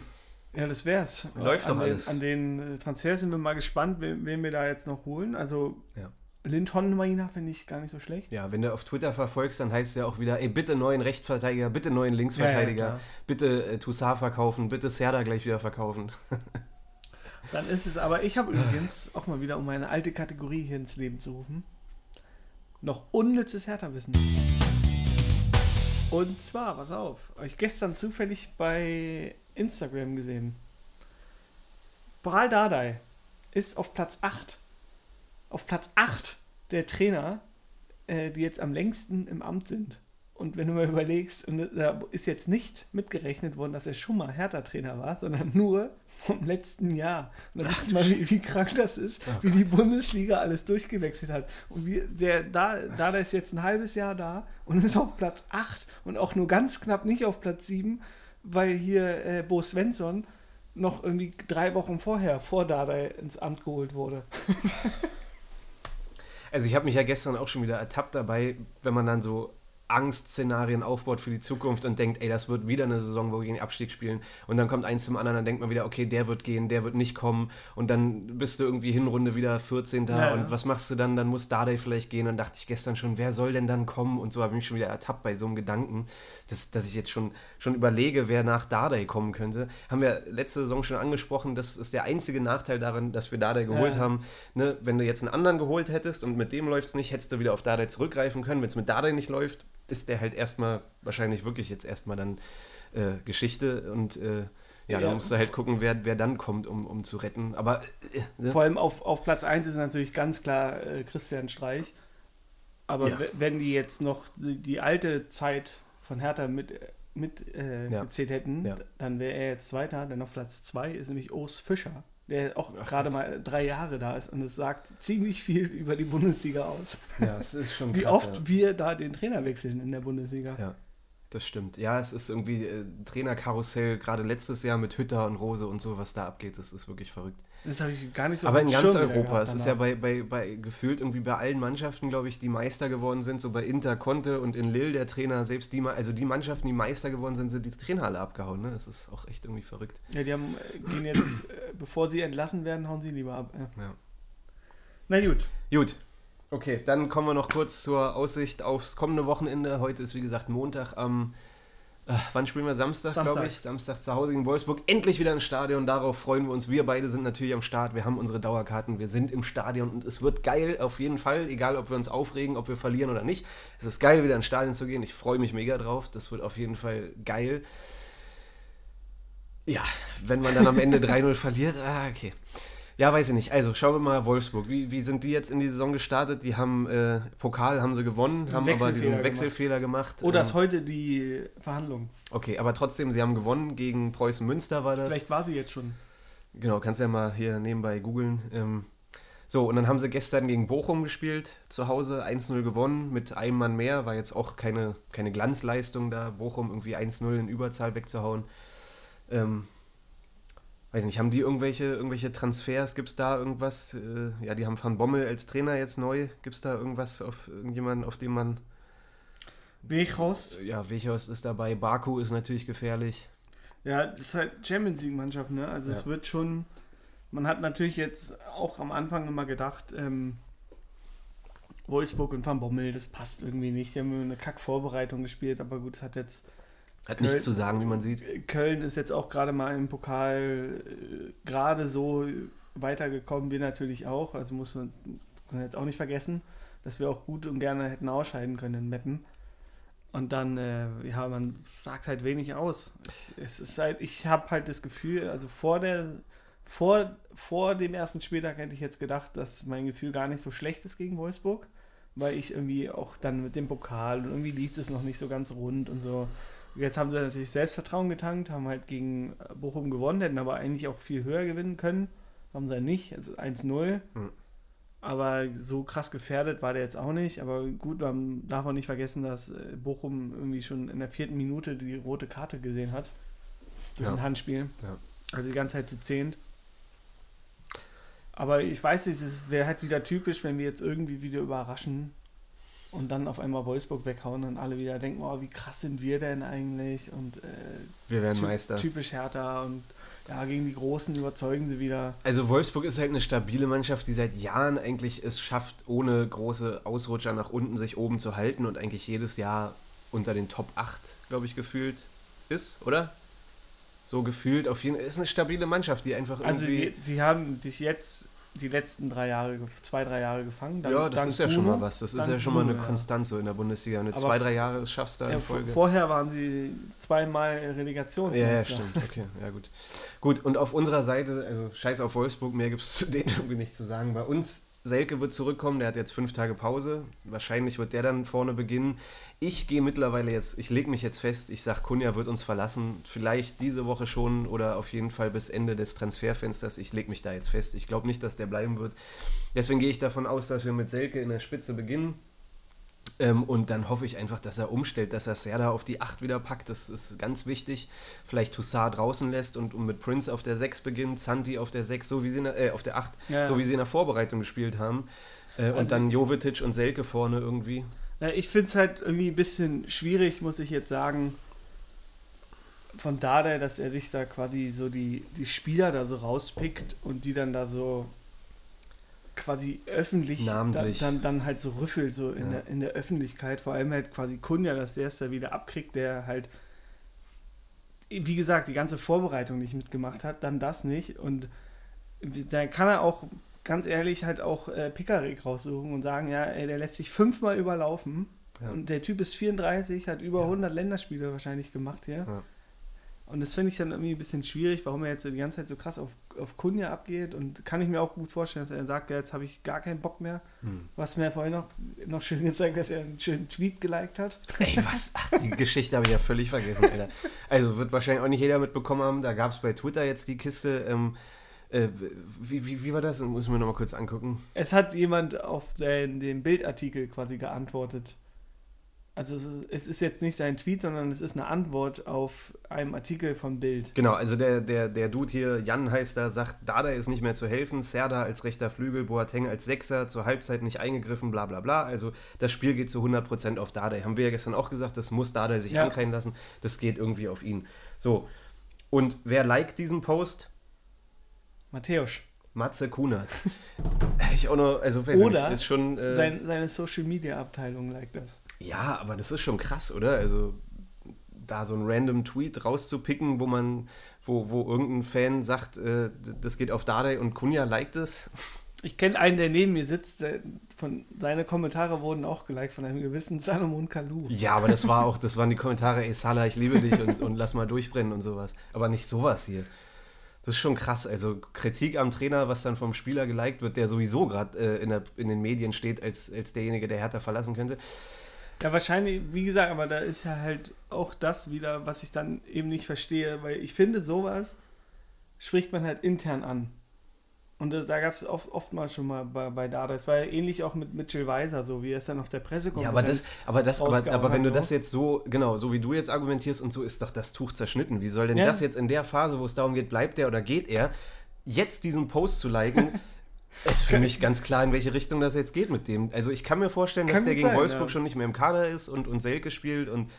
ja das wär's. Läuft an doch den, alles. An den äh, Transfers sind wir mal gespannt, wen, wen wir da jetzt noch holen. Also Ja. Lindhorn Marina finde ich gar nicht so schlecht. Ja, wenn du auf Twitter verfolgst, dann heißt es ja auch wieder, ey, bitte neuen Rechtsverteidiger, bitte neuen Linksverteidiger, Ja, ja, bitte äh, Toussaint verkaufen, bitte Serda gleich wieder verkaufen. Dann ist es aber, ich habe übrigens auch mal wieder, um meine alte Kategorie hier ins Leben zu rufen, noch unnützes Hertha-Wissen. Und zwar, pass auf, habe ich gestern zufällig bei Instagram gesehen. Bral Dardai ist auf Platz 8. Auf Platz 8 der Trainer, äh, die jetzt am längsten im Amt sind. Und wenn du mal überlegst, und da ist jetzt nicht mitgerechnet worden, dass er schon mal Hertha-Trainer war, sondern nur vom letzten Jahr. Und dann wisst ihr mal, wie, wie krank das ist, Oh wie die Bundesliga alles durchgewechselt hat. Und wie, der, da, da ist jetzt ein halbes Jahr da und ist auf Platz 8 und auch nur ganz knapp nicht auf Platz 7, weil hier äh, Bo Svensson noch irgendwie drei Wochen vorher, vor Dardai, ins Amt geholt wurde. Also ich habe mich ja gestern auch schon wieder ertappt dabei, wenn man dann so Angstszenarien aufbaut für die Zukunft und denkt, ey, das wird wieder eine Saison, wo wir gegen den Abstieg spielen. Und dann kommt eins zum anderen, dann denkt man wieder, okay, der wird gehen, der wird nicht kommen. Und dann bist du irgendwie Hinrunde wieder 14. Ja, ja. und was machst du dann? Dann muss Dardai vielleicht gehen. Und dachte ich gestern schon, wer soll denn dann kommen? Und so habe ich mich schon wieder ertappt bei so einem Gedanken, dass, dass ich jetzt schon, schon überlege, wer nach Dardai kommen könnte. Haben wir letzte Saison schon angesprochen, das ist der einzige Nachteil daran, dass wir Dardai geholt Ja. haben. Ne, wenn du jetzt einen anderen geholt hättest und mit dem läuft es nicht, hättest du wieder auf Dardai zurückgreifen können. Wenn es mit Dardai nicht läuft, ist der halt erstmal, wahrscheinlich wirklich jetzt erstmal dann äh, Geschichte und äh, ja, Ja. dann musst du halt gucken, wer, wer dann kommt, um, um zu retten. Aber äh, ne? Vor allem auf, auf Platz 1 ist natürlich ganz klar äh, Christian Streich. Aber Ja. we- wenn die jetzt noch die, die alte Zeit von Hertha mit, mit äh, Ja. gezählt hätten, dann wäre er jetzt Zweiter, denn auf Platz 2 ist nämlich Urs Fischer, der auch gerade mal drei Jahre da ist und es sagt ziemlich viel über die Bundesliga aus. ja, es ist schon Wie krass, oft ja. wir da den Trainer wechseln in der Bundesliga. Ja, das stimmt. Ja, es ist irgendwie äh, Trainerkarussell, gerade letztes Jahr mit Hütter und Rose und so, was da abgeht, das ist wirklich verrückt. Das habe ich gar nicht so Aber in ganz Europa, es ist ja bei, bei, bei gefühlt irgendwie bei allen Mannschaften, glaube ich, die Meister geworden sind, so bei Inter Conte und in Lille der Trainer, selbst die, also die Mannschaften, die Meister geworden sind, sind die Trainer alle abgehauen, ne? Das ist auch echt irgendwie verrückt. Ja, die haben, äh, gehen jetzt, äh, bevor sie entlassen werden, hauen sie lieber ab. Ja. Ja. Na gut. Gut. Okay, dann kommen wir noch kurz zur Aussicht aufs kommende Wochenende. Heute ist wie gesagt Montag am äh, wann spielen wir? Samstag, Samstag. glaube ich. Samstag zu Hause in Wolfsburg. Endlich wieder ins Stadion. Darauf freuen wir uns. Wir beide sind natürlich am Start. Wir haben unsere Dauerkarten. Wir sind im Stadion und es wird geil, auf jeden Fall. Egal, ob wir uns aufregen, ob wir verlieren oder nicht. Es ist geil, wieder ins Stadion zu gehen. Ich freue mich mega drauf. Das wird auf jeden Fall geil. Ja, wenn man dann am Ende 3-0 verliert, ah, okay. Ja, weiß ich nicht. Also schauen wir mal Wolfsburg. Wie, wie sind die jetzt in die Saison gestartet? Die haben äh, Pokal haben sie gewonnen, haben aber diesen. Wechselfehler gemacht. Oder Ähm, ist heute die Verhandlung? okay, aber trotzdem, sie haben gewonnen gegen Preußen Münster war das. Vielleicht war sie jetzt schon. Genau, kannst ja mal hier nebenbei googeln. Ähm, so, und dann haben sie gestern gegen Bochum gespielt, zu Hause 1-0 gewonnen, mit einem Mann mehr. War jetzt auch keine, keine Glanzleistung da, Bochum irgendwie 1-0 in Überzahl wegzuhauen. Ähm, weiß nicht, haben die irgendwelche, irgendwelche Transfers? Gibt es da irgendwas? Äh, ja, die haben Van Bommel als Trainer jetzt neu. Gibt es da irgendwas auf irgendjemanden, auf den man. Weghorst. Ja, Wechhorst ist dabei, Baku ist natürlich gefährlich. Ja, das ist halt Champions League-Mannschaft, ne? Also es Ja. wird schon. Man hat natürlich jetzt auch am Anfang immer gedacht, ähm, Wolfsburg und Van Bommel, das passt irgendwie nicht. Die haben eine Kack-Vorbereitung gespielt, aber gut, es hat jetzt. Hat Köln- nichts zu sagen, wie man sieht. Köln ist jetzt auch gerade mal im Pokal äh, gerade so weitergekommen, wir natürlich auch. Also muss man, muss man jetzt auch nicht vergessen, dass wir auch gut und gerne hätten ausscheiden können in Meppen. Und dann, äh, ja, man sagt halt wenig aus. Ich, es ist halt, ich habe halt das Gefühl, also vor der, vor, vor dem ersten Spieltag hätte ich jetzt gedacht, dass mein Gefühl gar nicht so schlecht ist gegen Wolfsburg, weil ich irgendwie auch dann mit dem Pokal und irgendwie lief es noch nicht so ganz rund und so. Jetzt haben sie natürlich Selbstvertrauen getankt, haben halt gegen Bochum gewonnen, hätten aber eigentlich auch viel höher gewinnen können. Haben sie ja nicht, also 1-0. Hm. Aber so krass gefährdet war der jetzt auch nicht. Aber gut, man darf auch nicht vergessen, dass äh, Bochum irgendwie schon in der vierten Minute die rote Karte gesehen hat. Durch Ja. ein Handspiel. Ja. Also die ganze Zeit zu zehnt. Aber ich weiß nicht, es wäre halt wieder typisch, wenn wir jetzt irgendwie wieder überraschen und dann auf einmal Wolfsburg weghauen und alle wieder denken, oh, wie krass sind wir denn eigentlich? Und äh, Wir werden ty- Meister. typisch Hertha und ja, gegen die Großen überzeugen sie wieder. Also Wolfsburg ist halt eine stabile Mannschaft, die seit Jahren eigentlich es schafft, ohne große Ausrutscher nach unten sich oben zu halten und eigentlich jedes Jahr unter den Top 8, glaube ich, gefühlt ist, oder? So gefühlt auf jeden Fall. Ist eine stabile Mannschaft, die einfach Also irgendwie. die, sie haben sich jetzt die letzten drei Jahre, zwei, drei Jahre gefangen. dank- ja, das ist ja schon Bruno. mal was. Das ist ja schon mal eine Bruno, ja. Konstanz so in der Bundesliga. Eine zwei, drei Jahre schaffst du da Ja, in Folge. vorher waren sie zweimal Ja, ja, Relegationsmeister. stimmt. Okay, ja gut. Gut, und auf unserer Seite, also scheiß auf Wolfsburg, mehr gibt es zu denen irgendwie nicht zu sagen. Bei uns, Selke wird zurückkommen, der hat jetzt fünf Tage Pause. Wahrscheinlich wird der dann vorne beginnen. Ich gehe mittlerweile jetzt, ich lege mich jetzt fest, ich sage, Kunja wird uns verlassen. Vielleicht diese Woche schon oder auf jeden Fall bis Ende des Transferfensters. Ich lege mich da jetzt fest. Ich glaube nicht, dass der bleiben wird. Deswegen gehe ich davon aus, dass wir mit Selke in der Spitze beginnen. Ähm, und dann hoffe ich einfach, dass er umstellt, dass er Serda auf die 8 wieder packt. Das ist ganz wichtig. Vielleicht Hussar draußen lässt und, und mit Prince auf der 6 beginnt, Santi auf der 6, so wie sie in der, äh, auf der 8, Ja, so wie sie in der Vorbereitung gespielt haben. Äh, und Also- dann Jovetic und Selke vorne irgendwie. Ja, ich finde es halt irgendwie ein bisschen schwierig, muss ich jetzt sagen, von Dada, dass er sich da quasi so die, die Spieler da so rauspickt und die dann da so quasi öffentlich Namentlich. Da, dann, dann halt so rüffelt, so in, Ja. der, in der Öffentlichkeit. Vor allem halt quasi Kunja, dass der es da wieder abkriegt, der halt, wie gesagt, die ganze Vorbereitung nicht mitgemacht hat, dann das nicht. Und dann kann er auch ganz ehrlich halt auch äh, Pickerick raussuchen und sagen, ja, ey, der lässt sich fünfmal überlaufen. Ja. Und der Typ ist 34, hat über Ja. 100 Länderspiele wahrscheinlich gemacht hier. Ja. Und das finde ich dann irgendwie ein bisschen schwierig, warum er jetzt die ganze Zeit so krass auf, auf Kunja abgeht. Und kann ich mir auch gut vorstellen, dass er sagt, ja, jetzt habe ich gar keinen Bock mehr. Hm. Was mir vorhin noch, noch schön gezeigt, dass er einen schönen Tweet geliked hat. Ey, was? Ach, die Geschichte habe ich ja völlig vergessen, Alter. Also wird wahrscheinlich auch nicht jeder mitbekommen haben. Da gab es bei Twitter jetzt die Kiste. Ähm, äh, wie, wie, wie war das? Muss ich mir nochmal kurz angucken. Es hat jemand auf den, den Bildartikel quasi geantwortet. Also es ist, es ist jetzt nicht sein Tweet, sondern es ist eine Antwort auf einem Artikel von Bild. Genau, also der, der, der Dude hier, Jan heißt da, sagt, Dada ist nicht mehr zu helfen, Serda als rechter Flügel, Boateng als Sechser, zur Halbzeit nicht eingegriffen, bla bla bla. Also das Spiel geht zu 100% auf Dada. Haben wir ja gestern auch gesagt, das muss Dada sich Ja. ankreien lassen, das geht irgendwie auf ihn. So, und wer liked diesen Post? Matthäus. Matze Kunert. ich auch noch, also weiß ich Oder nicht, ist schon... Äh, Sein, seine Social Media Abteilung liked das. Ja, aber das ist schon krass, oder? Also da so einen random Tweet rauszupicken, wo man, wo, wo irgendein Fan sagt, äh, das geht auf Dardai und Kunja liked es. Ich kenne einen, der neben mir sitzt, der von, seine Kommentare wurden auch geliked von einem gewissen Salomon Kalou. Ja, aber das war auch, das waren die Kommentare, ey Salah, ich liebe dich und, und lass mal durchbrennen und sowas. Aber nicht sowas hier. Das ist schon krass. Also Kritik am Trainer, was dann vom Spieler geliked wird, der sowieso gerade äh, in, der- in den Medien steht, als, als derjenige, der Hertha verlassen könnte. Ja, wahrscheinlich, wie gesagt, aber da ist ja halt auch das wieder, was ich dann eben nicht verstehe, weil ich finde, sowas spricht man halt intern an. Und da, da gab es oft, oftmals schon mal bei, bei Dada. Es war ja ähnlich auch mit Mitchell Weiser, so wie er es dann auf der Pressekonferenz. Ja, aber das, aber das, aber, aber wenn du das jetzt so, genau, so wie du jetzt argumentierst und so ist doch das Tuch zerschnitten. Wie soll denn Ja. das jetzt in der Phase, wo es darum geht, bleibt er oder geht er, jetzt diesen Post zu liken, ist für mich ganz klar, in welche Richtung das jetzt geht mit dem. Also ich kann mir vorstellen, dass Kann der gegen sein, Wolfsburg ja. schon nicht mehr im Kader ist und, und Selke spielt und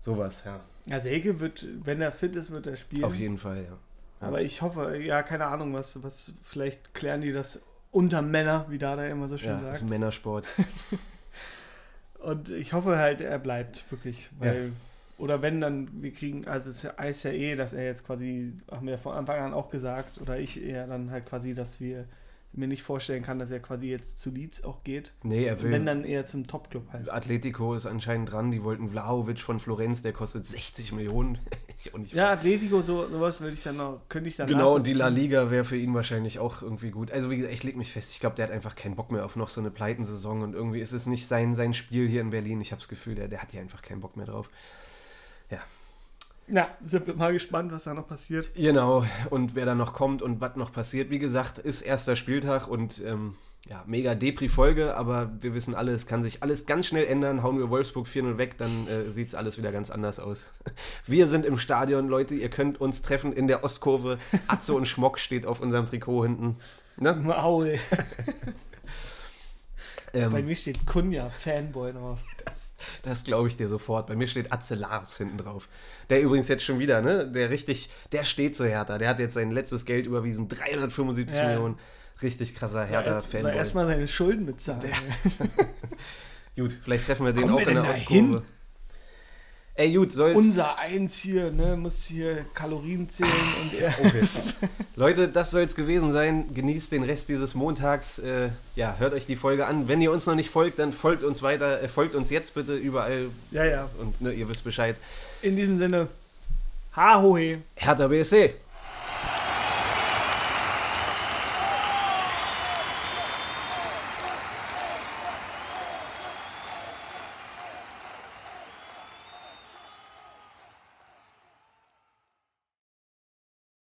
sowas, ja. Also Selke wird, wenn er fit ist, wird er spielen. Auf jeden Fall, ja. Ja. Aber ich hoffe, ja, keine Ahnung, was, was, vielleicht klären die das unter Männer, wie Dada immer so schön Ja, das sagt. ist Männersport. Und ich hoffe halt, er bleibt wirklich. Weil, Oder wenn dann, wir kriegen, also es heißt ja eh, dass er jetzt quasi, haben wir von Anfang an auch gesagt, oder ich eher dann halt quasi, dass wir mir nicht vorstellen kann, dass er quasi jetzt zu Leeds auch geht. Nee, er will. wenn dann eher zum Top-Club halt. Atletico ist anscheinend dran. Die wollten Vlahovic von Florenz, der kostet 60 Millionen. ich auch nicht Ja, Atletico, so, sowas würde ich dann noch, könnte ich dann Genau, und die La. Liga wäre für ihn wahrscheinlich auch irgendwie gut. Also wie gesagt, ich lege mich fest, ich glaube, der hat einfach keinen Bock mehr auf noch so eine Pleitensaison und irgendwie ist es nicht sein, sein Spiel hier in Berlin. Ich habe das Gefühl, der, der hat hier einfach keinen Bock mehr drauf. Ja, sind wir mal gespannt, was da noch passiert. Genau, und wer da noch kommt und was noch passiert. Wie gesagt, ist erster Spieltag und ähm, ja, mega Depri-Folge, aber wir wissen alle, es kann sich alles ganz schnell ändern. Hauen wir Wolfsburg 4-0 weg, dann äh, sieht es alles wieder ganz anders aus. Wir sind im Stadion, Leute, ihr könnt uns treffen in der Ostkurve. Atze und Schmock steht auf unserem Trikot hinten. Ne? Au, ey. Ähm, Bei mir steht Kunja, Fanboy drauf. Das, das glaube ich dir sofort. Bei mir steht Atze Lars hinten drauf. Der übrigens jetzt schon wieder, ne? Der richtig, der steht zu Hertha. Der hat jetzt sein letztes Geld überwiesen. 375 Ja. Millionen. Richtig krasser Soll erst- Hertha-Fanboy. erstmal seine Schulden bezahlen. Gut, vielleicht treffen wir den Kommen auch in der hin? Ey, gut, soll's. Unser Eins hier, ne, muss hier Kalorien zählen und er. Okay. Leute, das soll es gewesen sein. Genießt den Rest dieses Montags. Äh, ja, hört euch die Folge an. Wenn ihr uns noch nicht folgt, dann folgt uns weiter. Äh, folgt uns jetzt bitte überall. Ja, ja. Und ne, ihr wisst Bescheid. In diesem Sinne, ha ho he. Hertha BSC.